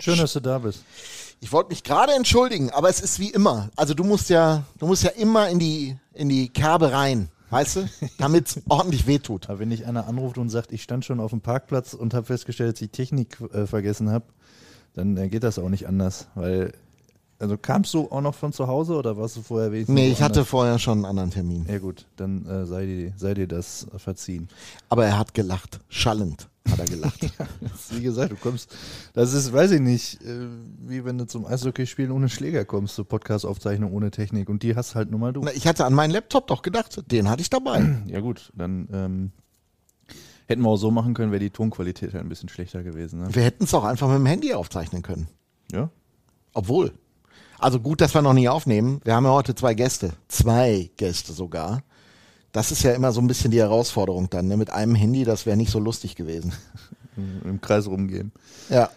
Schön, dass du da bist. Ich wollte mich gerade entschuldigen, aber es ist wie immer. Also du musst ja, du musst ja immer in die, in die Kerbe rein, weißt du, damit es ordentlich wehtut. Aber wenn dich einer anruft und sagt, ich stand schon auf dem Parkplatz und habe festgestellt, dass ich Technik äh, vergessen habe, dann äh, geht das auch nicht anders, weil also kamst du auch noch von zu Hause oder warst du vorher wenigstens? Nee, ich hatte vorher schon einen anderen Termin. Ja gut, dann äh, sei, dir, sei dir das verziehen. Aber er hat gelacht, schallend hat er gelacht. Wie gesagt, du kommst, das ist, weiß ich nicht, äh, wie wenn du zum Eishockeyspielen ohne Schläger kommst, so Podcast-Aufzeichnung ohne Technik und die hast halt nur mal du. Na, ich hatte an meinen Laptop doch gedacht, den hatte ich dabei. Ja gut, dann ähm, hätten wir auch so machen können, wäre die Tonqualität halt ein bisschen schlechter gewesen. Ne? Wir hätten es auch einfach mit dem Handy aufzeichnen können. Ja, Obwohl. Also gut, dass wir noch nie aufnehmen. Wir haben ja heute zwei Gäste. Zwei Gäste sogar. Das ist ja immer so ein bisschen die Herausforderung dann. Ne? Mit einem Handy, das wäre nicht so lustig gewesen. im Kreis rumgehen. Ja.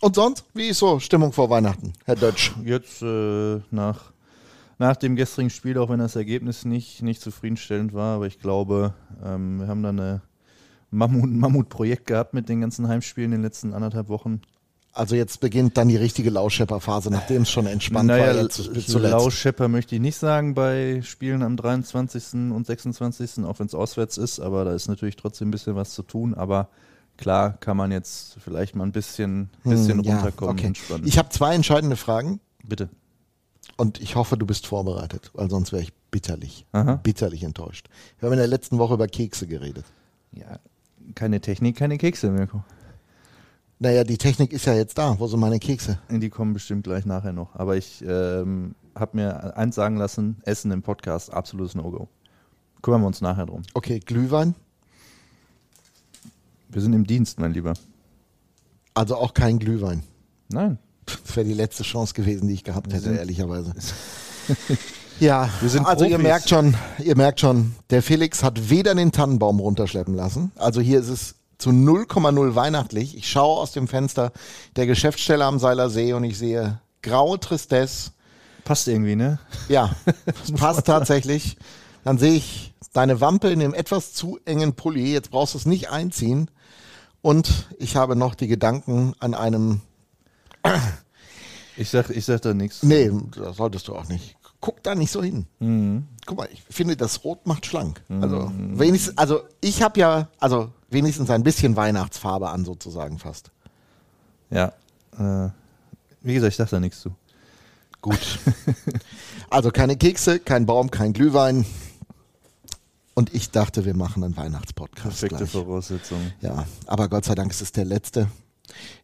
Und sonst? Wie ist so Stimmung vor Weihnachten, Herr Dötsch? Jetzt äh, nach, nach dem gestrigen Spiel, auch wenn das Ergebnis nicht, nicht zufriedenstellend war, aber ich glaube, ähm, wir haben da eine Mammut, Mammutprojekt gehabt mit den ganzen Heimspielen in den letzten anderthalb Wochen. Also jetzt beginnt dann die richtige Lauschepper-Phase, nachdem es schon entspannt naja, war. Jetzt zuletzt. Lauschepper möchte ich nicht sagen bei Spielen am 23. und 26., auch wenn es auswärts ist, aber da ist natürlich trotzdem ein bisschen was zu tun, aber klar kann man jetzt vielleicht mal ein bisschen, bisschen Hm, ja, runterkommen okay. Ich habe zwei entscheidende Fragen Bitte. und ich hoffe, du bist vorbereitet, weil sonst wäre ich bitterlich, Aha. bitterlich enttäuscht. Wir haben in der letzten Woche über Kekse geredet. Ja, keine Technik, keine Kekse, Mirko. Naja, die Technik ist ja jetzt da. Wo sind meine Kekse? Die kommen bestimmt gleich nachher noch. Aber ich ähm, habe mir eins sagen lassen, Essen im Podcast, absolutes No-Go. Kümmern wir uns nachher drum. Okay, Glühwein. Wir sind im Dienst, mein Lieber. Also auch kein Glühwein. Nein. Das wäre die letzte Chance gewesen, die ich gehabt hätte, ehrlicherweise. Ja, Wir sind also ihr merkt schon, ihr merkt schon, der Felix hat weder den Tannenbaum runterschleppen lassen. Also hier ist es zu 0,0 weihnachtlich. Ich schaue aus dem Fenster der Geschäftsstelle am Seiler See und ich sehe graue Tristesse. Passt irgendwie, ne? Ja, das passt tatsächlich. Dann sehe ich deine Wampe in dem etwas zu engen Pulli. Jetzt brauchst du es nicht einziehen. Und ich habe noch die Gedanken an einem. Ich sag, ich sag da nichts. Nee, das solltest du auch nicht. Guck da nicht so hin. Mhm. Guck mal, ich finde, das Rot macht schlank. Also, wenigstens, also ich habe ja, also wenigstens ein bisschen Weihnachtsfarbe an, sozusagen fast. Ja. Äh, wie gesagt, ich sag da nichts zu. Gut. also keine Kekse, kein Baum, kein Glühwein. Und ich dachte, wir machen einen Weihnachtspodcast. Perfekte gleich. Voraussetzung. Ja, aber Gott sei Dank ist es der letzte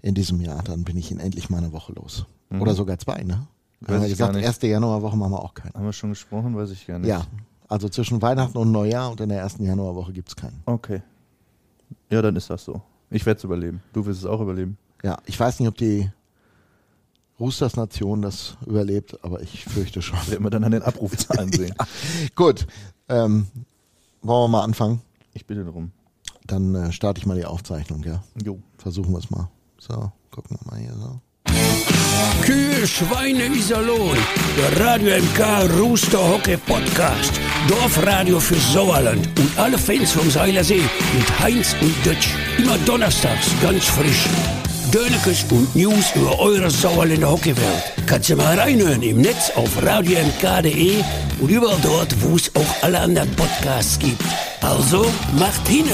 in diesem Jahr. Dann bin ich ihn endlich mal eine Woche los. Oder sogar zwei, ne? Weiß Haben wir gesagt, erste Januarwoche machen wir auch keinen. Haben wir schon gesprochen? Weiß ich gar nicht. Ja, also zwischen Weihnachten und Neujahr und in der ersten Januarwoche gibt es keinen. Okay. Ja, dann ist das so. Ich werde es überleben. Du wirst es auch überleben. Ja, ich weiß nicht, ob die Roosters Nation das überlebt, aber ich fürchte schon. Werden wir dann an den Abrufzahlen sehen. Gut, ähm, wollen wir mal anfangen? Ich bitte darum. Dann äh, starte ich mal die Aufzeichnung, ja. Jo. Versuchen wir es mal. So, gucken wir mal hier so. Kühe, Schweine, Iserlohn. Der Radio MK Rooster Hockey Podcast. Dorfradio für Sauerland und alle Fans vom Seilersee mit Heinz und Dutch. Immer donnerstags ganz frisch. Dönekes und News über eure Sauerländer Hockeywelt. Kannst du mal reinhören im Netz auf radiomk.de und überall dort, wo es auch alle anderen Podcasts gibt. Also macht hinne!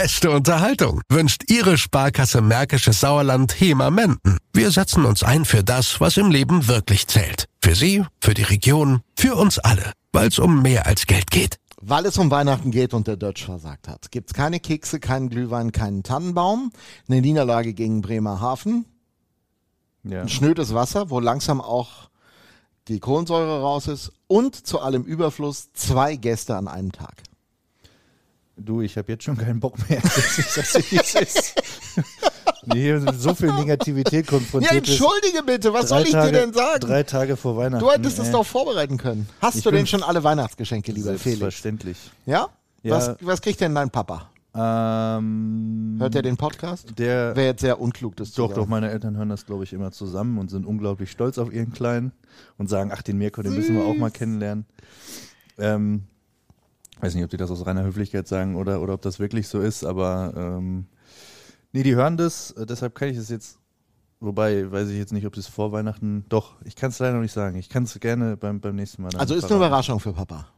Beste Unterhaltung wünscht Ihre Sparkasse Märkisches Sauerland HEMA Menden. Wir setzen uns ein für das, was im Leben wirklich zählt. Für Sie, für die Region, für uns alle. Weil es um mehr als Geld geht. Weil es um Weihnachten geht und der Dutch versagt hat, gibt es keine Kekse, keinen Glühwein, keinen Tannenbaum, eine Niederlage gegen Bremerhaven, Ja. ein schnödes Wasser, wo langsam auch die Kohlensäure raus ist und zu allem Überfluss zwei Gäste an einem Tag. Du, ich habe jetzt schon keinen Bock mehr. Ich dir, wie es ist. Hier mit so viel Negativität Ja, konfrontiert bist. entschuldige bitte, was soll ich Tage, dir denn sagen? Drei Tage vor Weihnachten. Du hättest es äh, doch vorbereiten können. Hast Ich du denn schon alle Weihnachtsgeschenke, lieber Felix? Selbstverständlich. Ja? Ja. Was, was kriegt denn dein Papa? Ähm, Hört er den Podcast? der, Wäre jetzt sehr unklug, das zu doch, doch, meine Eltern hören das, glaube ich, immer zusammen und sind unglaublich stolz auf ihren Kleinen und sagen, ach, den Mirko, den müssen wir auch mal kennenlernen. Ähm, weiß nicht, ob die das aus reiner Höflichkeit sagen oder, oder ob das wirklich so ist, aber ähm, Nee, die hören das, äh, deshalb kann ich es jetzt, wobei weiß ich jetzt nicht, ob es vor Weihnachten, doch, ich kann es leider noch nicht sagen. Ich kann es gerne beim, beim nächsten Mal. Also ist eine verraten. Überraschung für Papa.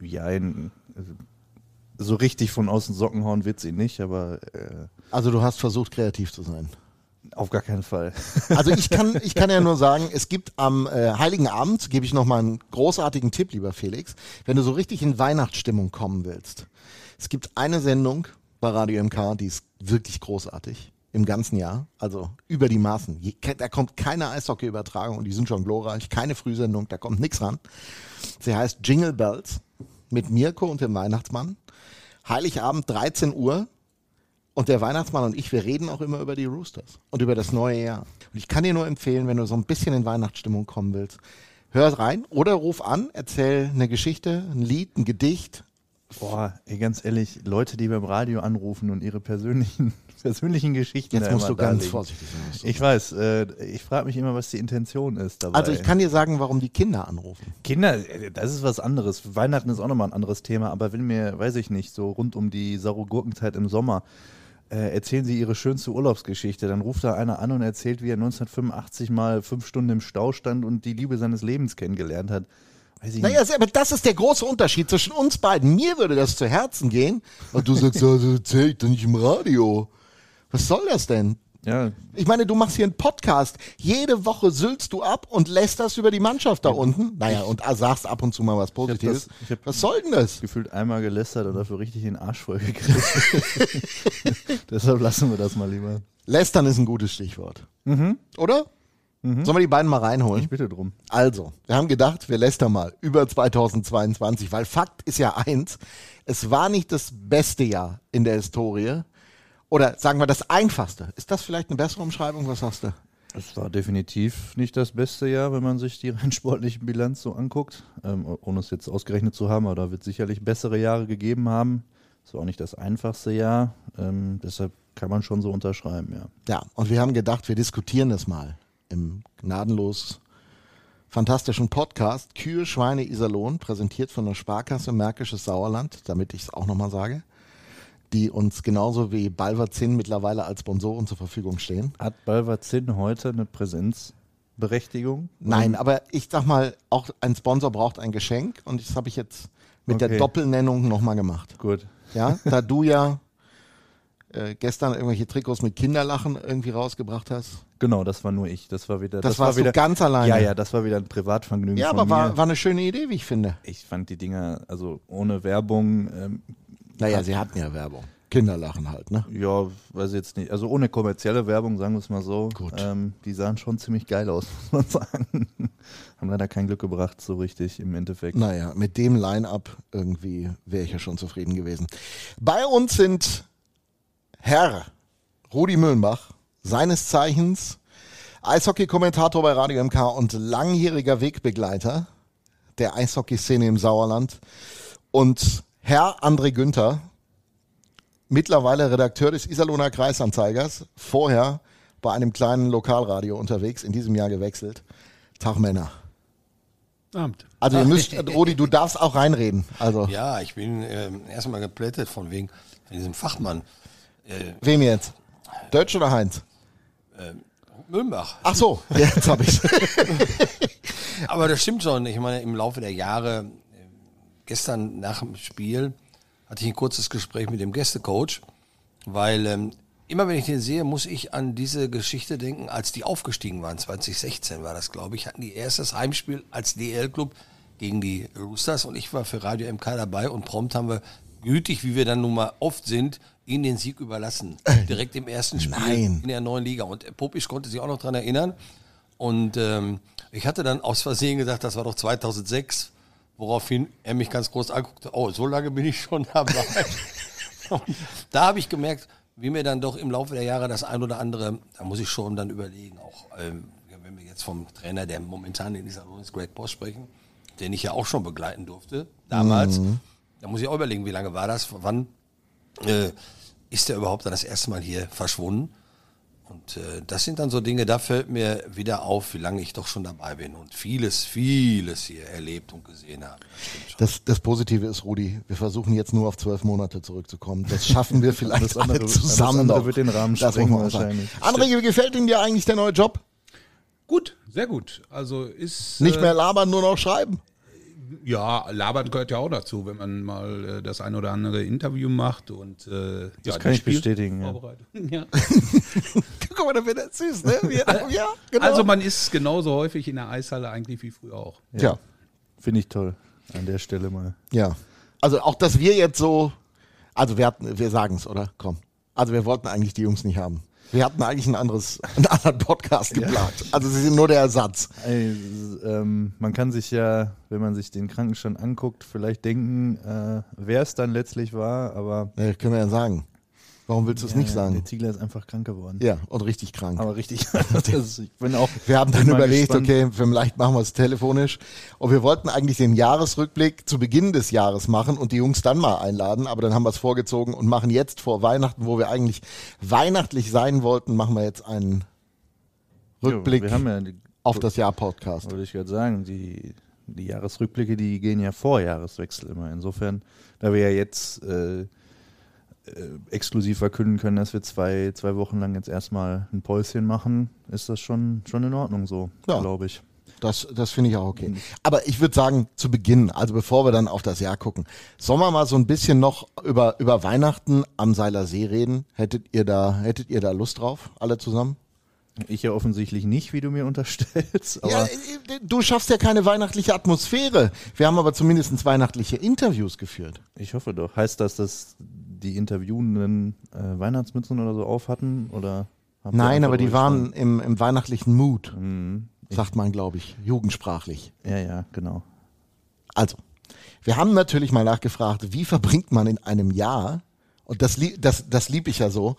Ja, ein, also, so richtig von außen Socken hauen wird's ihn nicht, aber äh, Also du hast versucht, kreativ zu sein. Auf gar keinen Fall. Also ich kann, ich kann ja nur sagen, es gibt am äh, Heiligen Abend, gebe ich nochmal einen großartigen Tipp, lieber Felix, wenn du so richtig in Weihnachtsstimmung kommen willst. Es gibt eine Sendung bei Radio MK, die ist wirklich großartig im ganzen Jahr, also über die Maßen. Da kommt keine Eishockey-Übertragung und die sind schon glorreich, keine Frühsendung, da kommt nichts ran. Sie heißt Jingle Bells mit Mirko und dem Weihnachtsmann. Heiligabend 13 Uhr und der Weihnachtsmann und ich, wir reden auch immer über die Roosters und über das neue Jahr. Und ich kann dir nur empfehlen, wenn du so ein bisschen in Weihnachtsstimmung kommen willst, hör rein oder ruf an, erzähl eine Geschichte, ein Lied, ein Gedicht. Boah, ey, ganz ehrlich, Leute, die beim Radio anrufen und ihre persönlichen, persönlichen Geschichten Jetzt musst du ganz darlegen. vorsichtig sein. Ich weiß, äh, ich frage mich immer, was die Intention ist dabei. Also ich kann dir sagen, warum die Kinder anrufen. Kinder, äh, das ist was anderes. Weihnachten ist auch nochmal ein anderes Thema, aber wenn mir, weiß ich nicht, so rund um die saure Gurkenzeit im Sommer äh, erzählen sie ihre schönste Urlaubsgeschichte, dann ruft da einer an und erzählt, wie er 1985 mal fünf Stunden im Stau stand und die Liebe seines Lebens kennengelernt hat. Naja, aber das ist der große Unterschied zwischen uns beiden. Mir würde das zu Herzen gehen. Und du sagst, das erzähl ich doch nicht im Radio. Was soll das denn? Ja, Ich meine, du machst hier einen Podcast. Jede Woche sülzt du ab und lässt das über die Mannschaft da unten. Naja, und sagst ab und zu mal was Positives. das- ich hab- was soll denn das? gefühlt einmal gelästert und dafür richtig den Arsch voll gekriegt. Deshalb lassen wir das mal lieber. Lästern ist ein gutes Stichwort. Oder? Sollen wir die beiden mal reinholen? Ich bitte drum. Also, wir haben gedacht, wir lästern mal über 2022, weil Fakt ist ja eins, es war nicht das beste Jahr in der Historie. Oder sagen wir das einfachste. Ist das vielleicht eine bessere Umschreibung? Was sagst du? Es war definitiv nicht das beste Jahr, wenn man sich die rein sportliche Bilanz so anguckt. Ähm, ohne es jetzt ausgerechnet zu haben, aber da wird sicherlich bessere Jahre gegeben haben. Es war auch nicht das einfachste Jahr. Ähm, deshalb kann man schon so unterschreiben, ja. Ja, und wir haben gedacht, wir diskutieren das mal im gnadenlos fantastischen Podcast Kühe, Schweine, Iserlohn, präsentiert von der Sparkasse Märkisches Sauerland, damit ich es auch nochmal sage, die uns genauso wie Balverzin mittlerweile als Sponsoren zur Verfügung stehen. Hat Balvazin heute eine Präsenzberechtigung? Nein, aber ich sag mal, auch ein Sponsor braucht ein Geschenk und das habe ich jetzt mit der Okay. Doppelnennung nochmal gemacht. Gut. Ja, da du ja äh, gestern irgendwelche Trikots mit Kinderlachen irgendwie rausgebracht hast. Genau, das war nur ich. Das war wieder. Das, war warst wieder, du ganz alleine. Ja, ja, das war wieder ein Privatvergnügen Ja, von aber mir. war, war eine schöne Idee, wie ich finde. ich fand die Dinger, also ohne Werbung, ähm, Naja, sie hatten ja Werbung. Kinderlachen halt, ne? ja, weiß ich jetzt nicht. Also ohne kommerzielle Werbung, sagen wir es mal so. Gut. Ähm, die sahen schon ziemlich geil aus, muss man sagen. Haben leider kein Glück gebracht, so richtig im Endeffekt. Naja, mit dem Line-Up irgendwie wäre ich ja schon zufrieden gewesen. Bei uns sind Herr Rudi Müllenbach, seines Zeichens Eishockey-Kommentator bei Radio MK und langjähriger Wegbegleiter der Eishockey-Szene im Sauerland und Herr André Günther, mittlerweile Redakteur des Iserlohner Kreisanzeigers, vorher bei einem kleinen Lokalradio unterwegs, in diesem Jahr gewechselt. Tag Männer. Abend. Also ihr müsst, Rudi, du darfst auch reinreden. Also Ja, ich bin ähm, erstmal geplättet von wegen von diesem Fachmann. wem jetzt? Deutsch oder Heinz? Müllenbach. Ach so, jetzt hab ich's. Aber das stimmt schon. Ich meine, im Laufe der Jahre, äh, gestern nach dem Spiel, hatte ich ein kurzes Gespräch mit dem Gästecoach, weil ähm, immer wenn ich den sehe, muss ich an diese Geschichte denken, als die aufgestiegen waren. 2016 war das, glaube ich, hatten die erstes Heimspiel als DL-Club gegen die Roosters und ich war für Radio MK dabei und prompt haben wir gütig, wie wir dann nun mal oft sind, ihnen den Sieg überlassen. Direkt im ersten Spiel Nein. in der neuen Liga. Und äh, Popisch konnte sich auch noch dran erinnern. Und ähm, ich hatte dann aus Versehen gesagt, das war doch 2006, woraufhin er mich ganz groß anguckte, oh, so lange bin ich schon dabei. Da habe ich gemerkt, wie mir dann doch im Laufe der Jahre das ein oder andere, da muss ich schon dann überlegen, auch ähm, wenn wir jetzt vom Trainer, der momentan in dieser Rolle ist, Greg Boss sprechen, den ich ja auch schon begleiten durfte, damals, da muss ich auch überlegen, wie lange war das, wann äh, ist er überhaupt dann das erste Mal hier verschwunden? Und äh, das sind dann so Dinge, da fällt mir wieder auf, wie lange ich doch schon dabei bin und vieles, vieles hier erlebt und gesehen habe. Das. Das, das Positive ist, Rudi, wir versuchen jetzt nur auf zwölf Monate zurückzukommen. Das schaffen wir vielleicht Das andere- alle zusammen das andere wird den Rahmen sprengen wahrscheinlich. André, wie gefällt Ihnen dir eigentlich der neue Job? Gut, sehr gut. Also ist. Nicht äh, mehr labern, nur noch schreiben. Ja, labern gehört ja auch dazu, wenn man mal äh, das ein oder andere Interview macht und äh, das kann ich bestätigen, ja. Ja. Guck mal, da wird er süß, ne? Wie er- Ja, genau. Also man ist genauso häufig in der Eishalle eigentlich wie früher auch. ja. Finde ich toll. An der Stelle mal. Ja. Also auch, dass wir jetzt so, also wir hatten, wir sagen es, oder? Komm. Also wir wollten eigentlich die Jungs nicht haben. Wir hatten eigentlich ein anderes, einen anderen Podcast geplant. Also sie sind nur der Ersatz. Ey, ähm, man kann sich ja, wenn man sich den Krankenstand anguckt, vielleicht denken, äh, wer es dann letztlich war, aber Ne, können wir ja sagen. Warum willst du es ja, nicht sagen? der Ziegler ist einfach krank geworden. Ja, und richtig krank. Aber richtig. das, ich bin auch. Wir haben dann überlegt, gespannt. okay, vielleicht machen wir es telefonisch. Und wir wollten eigentlich den Jahresrückblick zu Beginn des Jahres machen und die Jungs dann mal einladen, aber dann haben wir es vorgezogen und machen jetzt vor Weihnachten, wo wir eigentlich weihnachtlich sein wollten, machen wir jetzt einen Rückblick Jo, ja, die, auf das Jahr Podcast. wollte ich gerade sagen, die, die Jahresrückblicke, die gehen ja vor Jahreswechsel immer. Insofern, da wir ja jetzt äh, exklusiv verkünden können, dass wir zwei, zwei Wochen lang jetzt erstmal ein Päuschen machen, ist das schon, schon in Ordnung so, Ja. glaube ich. Das, das finde ich auch okay. Aber ich würde sagen, zu Beginn, also bevor wir dann auf das Jahr gucken, sollen wir mal so ein bisschen noch über, über Weihnachten am Seiler See reden? Hättet ihr da, hättet ihr da Lust drauf, alle zusammen? Ich ja offensichtlich nicht, wie du mir unterstellst, aber ja, äh, du schaffst ja keine weihnachtliche Atmosphäre. Wir haben aber zumindest weihnachtliche Interviews geführt. ich hoffe doch. Heißt das, dass die Interviewenden äh, Weihnachtsmützen oder so auf hatten? Oder Nein, aber die waren im, im weihnachtlichen Mood, Mhm. sagt man, glaube ich, jugendsprachlich. Ja, ja, genau. Also, wir haben natürlich mal nachgefragt, wie verbringt man in einem Jahr, und das, das, das lieb ich ja so,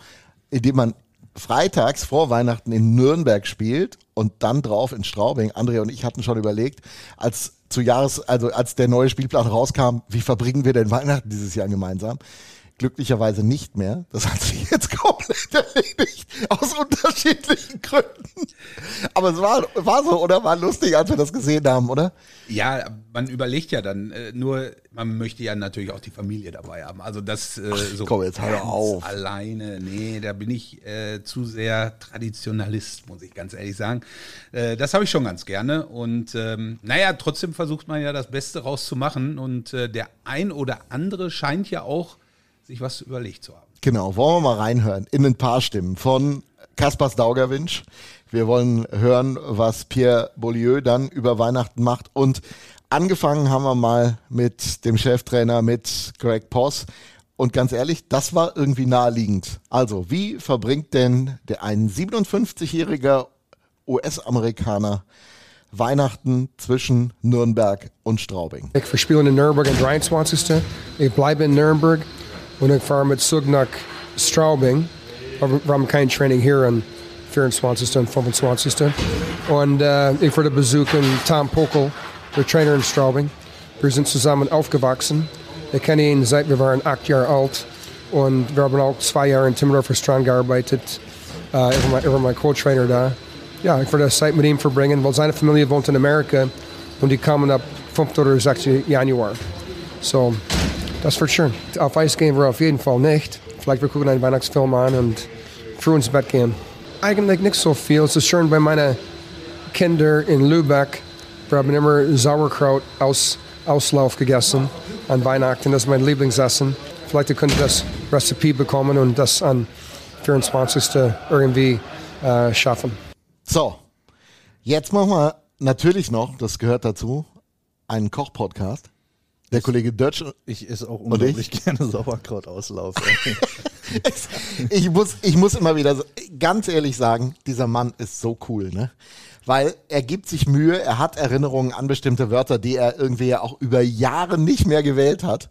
indem man freitags vor Weihnachten in Nürnberg spielt und dann drauf in Straubing. André und ich hatten schon überlegt, als zu Jahres, also als der neue Spielplan rauskam, wie verbringen wir denn Weihnachten dieses Jahr gemeinsam? Glücklicherweise nicht mehr. Das hat sich jetzt komplett erledigt. Aus unterschiedlichen Gründen. Aber es war, war so, oder? War lustig, als wir das gesehen haben, oder? Ja, man überlegt ja dann, äh, nur man möchte ja natürlich auch die Familie dabei haben. Also das äh, so komm, jetzt ganz auf. alleine, nee, da bin ich äh, zu sehr Traditionalist, muss ich ganz ehrlich sagen. Äh, das habe ich schon ganz gerne und ähm, naja, trotzdem versucht man ja das Beste rauszumachen und äh, der ein oder andere scheint ja auch sich was überlegt zu haben. Genau, wollen wir mal reinhören in ein paar Stimmen von Kaspars Daugerwinsch. Wir wollen hören, was Pierre Beaulieu dann über Weihnachten macht. Und angefangen haben wir mal mit dem Cheftrainer, mit Greg Poss. Und ganz ehrlich, das war irgendwie naheliegend. Also, wie verbringt denn der ein 57-jähriger US-Amerikaner Weihnachten zwischen Nürnberg und Straubing? Ik verspeel in Nürnberg en 23. Ik blijf in Nürnberg. Vaar met zurück nach Straubing. Wir haben kein Training hier an 24. und 25. Und äh, ich werde besuchen Tom Pokel, der Trainer in Straubing. Wir sind zusammen aufgewachsen. Ich kenne ihn seit wir waren acht Jahre alt. Und wir haben auch zwei Jahre in Timmendorfer Strand gearbeitet. Äh, mein- er war mein Co-Trainer da. Ja, ich werde Zeit mit ihm verbringen, weil seine Familie wohnt in Amerika und die kommen ab 5. oder 6. Januar. So, das wird schön. Auf Eis gehen wir auf jeden Fall nicht. Vielleicht wir gucken einen Weihnachtsfilm an und früh ins Bett gehen. Eigentlich nicht so viel. Es ist schön bei meinen Kindern in Lübeck. Wir haben immer Sauerkraut aus Auslauf gegessen an Weihnachten. Das ist mein Lieblingsessen. Vielleicht könnt ihr das Rezept bekommen und das an 24. irgendwie äh, schaffen. So, jetzt machen wir natürlich noch, das gehört dazu, einen Koch-Podcast. Der Kollege Dötsch, Ich esse auch ich? unglaublich gerne Sauerkrautauslauf. ich muss, ich muss immer wieder so, ganz ehrlich sagen, dieser Mann ist so cool, ne? Weil er gibt sich Mühe, er hat Erinnerungen an bestimmte Wörter, die er irgendwie ja auch über Jahre nicht mehr gewählt hat.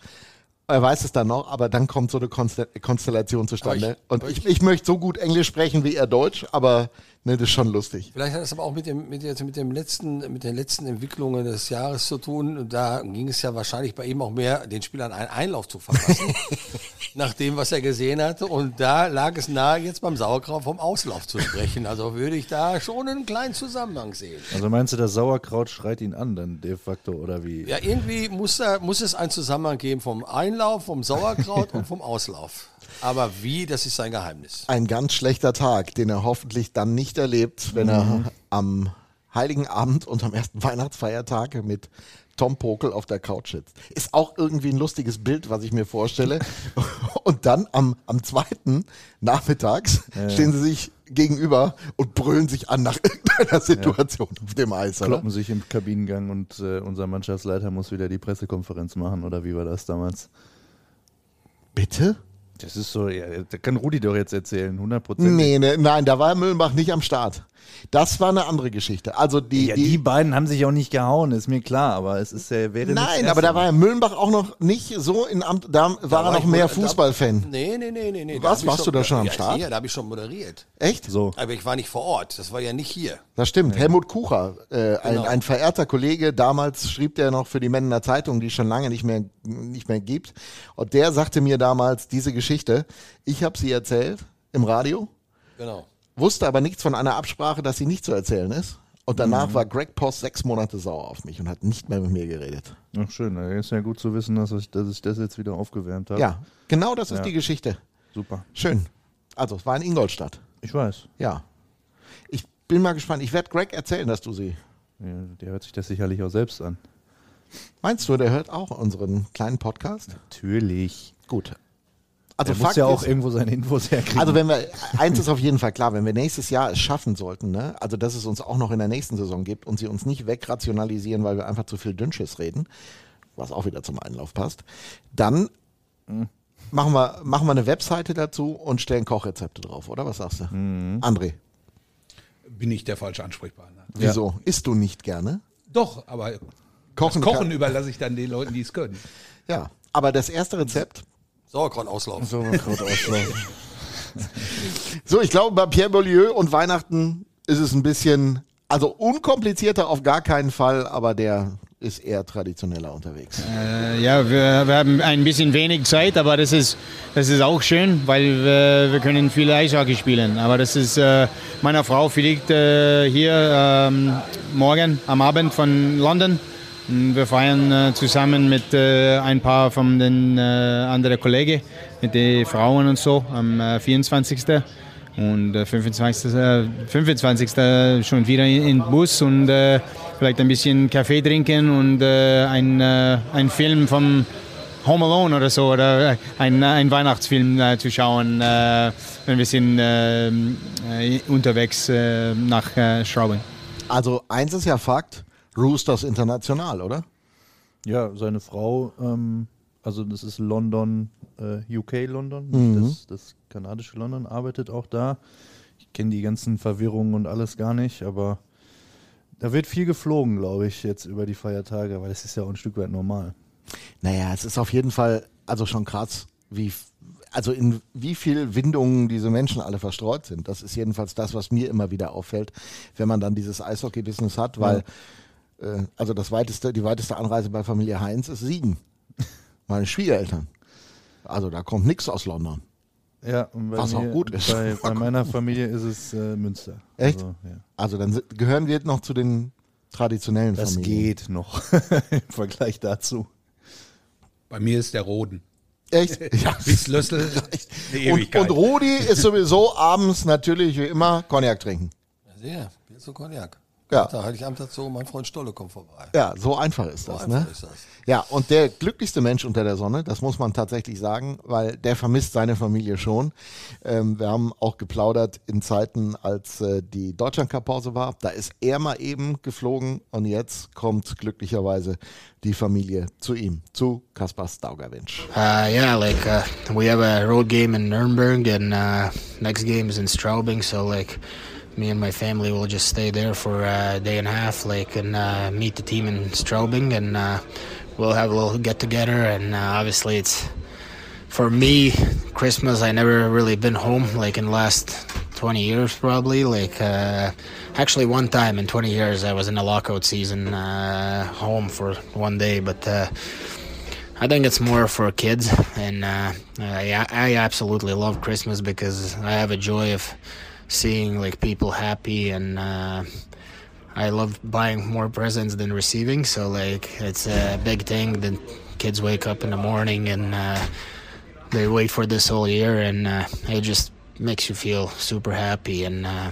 Er weiß es dann noch, aber dann kommt so eine Konstel Konstellation zustande. Und ich, ich möchte so gut Englisch sprechen wie er Deutsch, aber Ne, das ist schon lustig. Vielleicht hat es aber auch mit dem, mit, jetzt mit dem letzten, mit den letzten Entwicklungen des Jahres zu tun. Und da ging es ja wahrscheinlich bei ihm auch mehr, den Spielern einen Einlauf zu verpassen, nach dem, was er gesehen hatte. Und da lag es nahe, jetzt beim Sauerkraut vom Auslauf zu sprechen. Also würde ich da schon einen kleinen Zusammenhang sehen. Also meinst du, das Sauerkraut schreit ihn an, dann de facto, oder wie? Ja, irgendwie muss, da, muss es einen Zusammenhang geben vom Einlauf, vom Sauerkraut und vom Auslauf. Aber wie, das ist sein Geheimnis. Ein ganz schlechter Tag, den er hoffentlich dann nicht erlebt, wenn er am Heiligen Abend und am ersten Weihnachtsfeiertag mit Tom Pokel auf der Couch sitzt. Ist auch irgendwie ein lustiges Bild, was ich mir vorstelle. Und dann am, am zweiten nachmittags stehen sie sich gegenüber und brüllen sich an nach irgendeiner Situation auf dem Eis. Oder? Kloppen sich im Kabinengang und äh, unser Mannschaftsleiter muss wieder die Pressekonferenz machen, oder wie war das damals? Bitte? Das ist so, ja, da kann Rudi doch jetzt erzählen, 100 Prozent. Nee, nee, nein, da war Müllenbach nicht am Start. Das war eine andere Geschichte. Also die, Ja, die, die beiden haben sich auch nicht gehauen, ist mir klar, aber es ist ja, das Nein, aber da war ja Müllenbach auch noch nicht so in Amt, da war er noch mehr da- Fußballfan. Nee, nee, nee, nee. nee. Was, warst du da schon am ja, Start? Ja, da habe ich schon moderiert. Echt? So. Aber ich war nicht vor Ort. Das war ja nicht hier. Das stimmt. Helmut Kucher, äh, ein, Genau. ein verehrter Kollege, damals schrieb der noch für die Mendener Zeitung, die es schon lange nicht mehr, nicht mehr gibt. Und der sagte mir damals diese Geschichte. Ich habe sie erzählt im Radio, Genau. Wusste aber nichts von einer Absprache, dass sie nicht zu erzählen ist. Und danach war Greg Post sechs Monate sauer auf mich und hat nicht mehr mit mir geredet. Ach schön, ist ja gut zu wissen, dass ich, dass ich das jetzt wieder aufgewärmt habe. Ja, genau das ist Ja. die Geschichte. Super. Schön. Also, es war in Ingolstadt. Ich weiß. Ja. Ich bin mal gespannt. Ich werde Greg erzählen, dass du sie. Ja, der hört sich das sicherlich auch selbst an. Meinst du, der hört auch unseren kleinen Podcast? Natürlich. Gut. Also Der muss ja auch ist, irgendwo seine Infos herkriegen. also wenn wir, eins ist auf jeden Fall klar, wenn wir nächstes Jahr es schaffen sollten, ne, also dass es uns auch noch in der nächsten Saison gibt und sie uns nicht wegrationalisieren, weil wir einfach zu viel Dünnschiss reden, was auch wieder zum Einlauf passt, dann machen wir, machen wir eine Webseite dazu und stellen Kochrezepte drauf, oder? Was sagst du? André, Bin ich der falsche Ansprechpartner. wieso? Isst du nicht gerne? Doch, aber Kochen, das Kochen überlasse ich dann den Leuten, die es können. Ja, aber das erste Rezept, Sauerkraut-Auslauf. So, ich glaube, bei Pierre Beaulieu und Weihnachten ist es ein bisschen, also unkomplizierter auf gar keinen Fall, aber der ist eher traditioneller unterwegs. Äh, ja, wir, wir haben ein bisschen wenig Zeit, aber das ist, das ist auch schön, weil wir, wir können viel Eishockey spielen. Aber das ist, äh, meine Frau fliegt äh, hier ähm, morgen am Abend von London. Und Wir feiern äh, zusammen mit äh, ein paar von den äh, anderen Kollegen, mit den Frauen und so, am äh, 24. Und äh, 25. äh, 25. schon wieder in in Bus und äh, vielleicht ein bisschen Kaffee trinken und äh, ein, äh, ein Film vom Home Alone oder so oder äh, ein, ein Weihnachtsfilm äh, zu schauen, äh, wenn wir sind äh, äh, unterwegs äh, nach äh, Straubing. Also eins ist ja Fakt, Roosters international, oder? Ja, seine Frau, ähm, also das ist London, äh, UK London, Mhm. das, das kanadische London, arbeitet auch da. Ich kenne die ganzen Verwirrungen und alles gar nicht, aber da wird viel geflogen, glaube ich, jetzt über die Feiertage, weil das ist ja auch ein Stück weit normal. Naja, es ist auf jeden Fall also schon krass, wie, also in wie viel Windungen diese Menschen alle verstreut sind. Das ist jedenfalls das, was mir immer wieder auffällt, wenn man dann dieses Eishockey-Business hat, weil äh, also das weiteste, die weiteste Anreise bei Familie Heinz ist Siegen. Meine Schwiegereltern. Also da kommt nichts aus London. Ja, und bei Was auch mir- gut ist. Bei, bei meiner Familie ist es äh, Münster. Echt? Also, ja. Also dann sind- gehören wir noch zu den traditionellen Das Familien. geht noch im Vergleich dazu. Bei mir ist der Roden. Echt? Ja. Bis Lössel Und, und Rudi ist sowieso abends natürlich wie immer Cognac trinken. Sehr, Bier zu Cognac. Ja. Da halte ich Abend dazu, mein Freund Stolle kommt vorbei. Ja, so einfach ist das, einfach ne? ist das. Ja, und der glücklichste Mensch unter der Sonne, das muss man tatsächlich sagen, weil der vermisst seine Familie schon. Ähm, wir haben auch geplaudert in Zeiten, als äh, die Deutschlandcup-Pause war. Da ist er mal eben geflogen und jetzt kommt glücklicherweise die Familie zu ihm, zu Kaspar Staugerwinsch. Uh, yeah, like uh, we have a road game in Nuremberg, and uh, next game is in Straubing. So like, me and my family will just stay there for a day and a half, like, and uh, meet the team in Strobing, and uh, we'll have a little get together. And uh, obviously, it's for me Christmas. I never really been home like in the last 20 years probably. Like uh, actually, one time in 20 years, I was in a lockout season uh, home for one day, but. Uh, I think it's more for kids, and I, I absolutely love Christmas because I have a joy of seeing like people happy, and uh, I love buying more presents than receiving. So like it's a big thing. that kids wake up in the morning and uh, they wait for this whole year, and uh, it just makes you feel super happy and. Uh,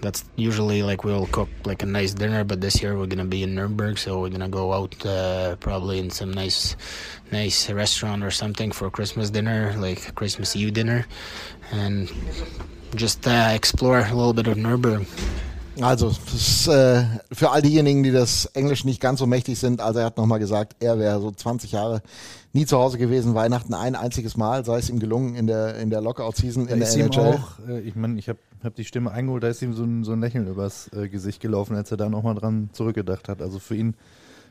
that's usually like we'll cook like a nice dinner but this year we're gonna be in nuremberg so we're gonna go out uh, probably in some nice nice restaurant or something for christmas dinner like christmas eve dinner and just uh, explore a little bit of nuremberg Also, das ist, äh, für all diejenigen, die das Englisch nicht ganz so mächtig sind, also er hat nochmal gesagt, er wäre so 20 Jahre nie zu Hause gewesen, Weihnachten ein einziges Mal, sei es ihm gelungen in der, in der Lockout-Season in der ist ihm NHL. auch, äh, ich meine, ich habe hab die Stimme eingeholt, da ist ihm so ein, so ein Lächeln übers äh, Gesicht gelaufen, als er da nochmal dran zurückgedacht hat. Also für ihn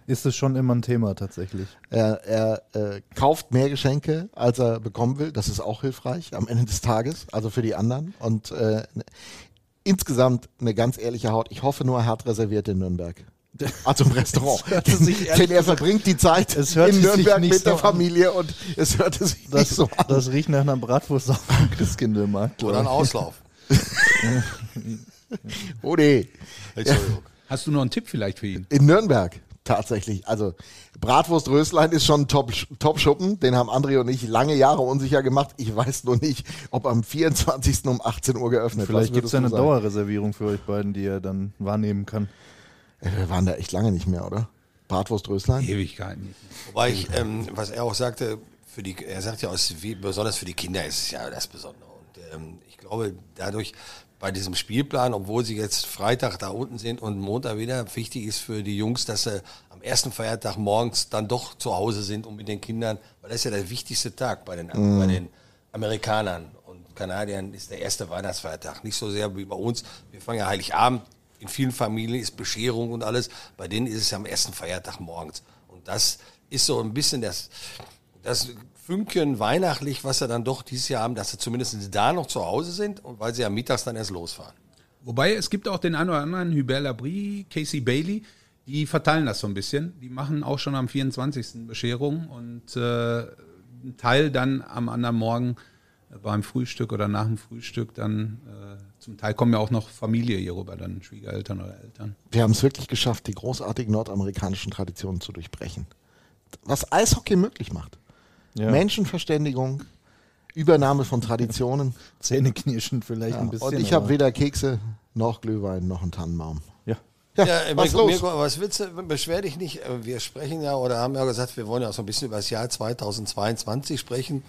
ist es schon immer ein Thema tatsächlich. Er, er äh, kauft mehr Geschenke, als er bekommen will. Das ist auch hilfreich am Ende des Tages, also für die anderen. Und äh, insgesamt eine ganz ehrliche Haut. Ich hoffe nur, er hat reserviert in Nürnberg. Also im Restaurant. Denn er verbringt die Zeit in sich Nürnberg nicht mit der so an. Familie und es hörte sich Das, nicht so an. das riecht nach einer Bratwurst auf dem Christkindlmarkt. Oder ein. Auslauf. Oh nee. Entschuldigung. Hast du noch einen Tipp vielleicht für ihn? In Nürnberg tatsächlich. Also Bratwurst Röslein ist schon ein Top, Top-Schuppen. Den haben André und ich lange Jahre unsicher gemacht. Ich weiß nur nicht, ob am 24. um 18 Uhr geöffnet. Vielleicht Was gibt es ja eine sagen? Dauerreservierung für euch beiden, die er dann wahrnehmen kann. Äh, Wir waren da echt lange nicht mehr, oder? Bratwurst Röslein? Ewigkeiten. Wobei ich, ähm, was er auch sagte, für die, er sagt ja, aus, besonders für die Kinder ist es ja das Besondere. Und ähm, ich glaube, dadurch bei diesem Spielplan, obwohl sie jetzt Freitag da unten sind und Montag wieder, wichtig ist für die Jungs, dass sie am ersten Feiertag morgens dann doch zu Hause sind und mit den Kindern, weil das ist ja der wichtigste Tag bei den, bei den Amerikanern und Kanadiern ist der erste Weihnachtsfeiertag. Nicht so sehr wie bei uns. Wir fangen ja Heiligabend. In vielen Familien ist Bescherung und alles. Bei denen ist es ja am ersten Feiertag morgens. Und das ist so ein bisschen das, das Fünkchen weihnachtlich, was sie dann doch dieses Jahr haben, dass sie zumindest da noch zu Hause sind und weil sie ja mittags dann erst losfahren. Wobei es gibt auch den einen oder anderen, Hubert Labrie, Casey Bailey, die verteilen das so ein bisschen. Die machen auch schon am 24. Bescherung und äh, ein Teil dann am anderen Morgen äh, beim Frühstück oder nach dem Frühstück dann äh, zum Teil kommen ja auch noch Familie hier rüber, dann Schwiegereltern oder Eltern. Wir haben es wirklich geschafft, die großartigen nordamerikanischen Traditionen zu durchbrechen. Was Eishockey möglich macht. Ja. Menschenverständigung, Übernahme von Traditionen. Zähneknirschen vielleicht Ja, ein bisschen. und ich habe weder Kekse noch Glühwein noch einen Tannenbaum. Ja. Ja, Ja, was Mirko, los? Mirko, was willst du, beschwer dich nicht. Äh, Wir sprechen ja oder haben ja gesagt, wir wollen ja auch so ein bisschen über das Jahr 2022 sprechen.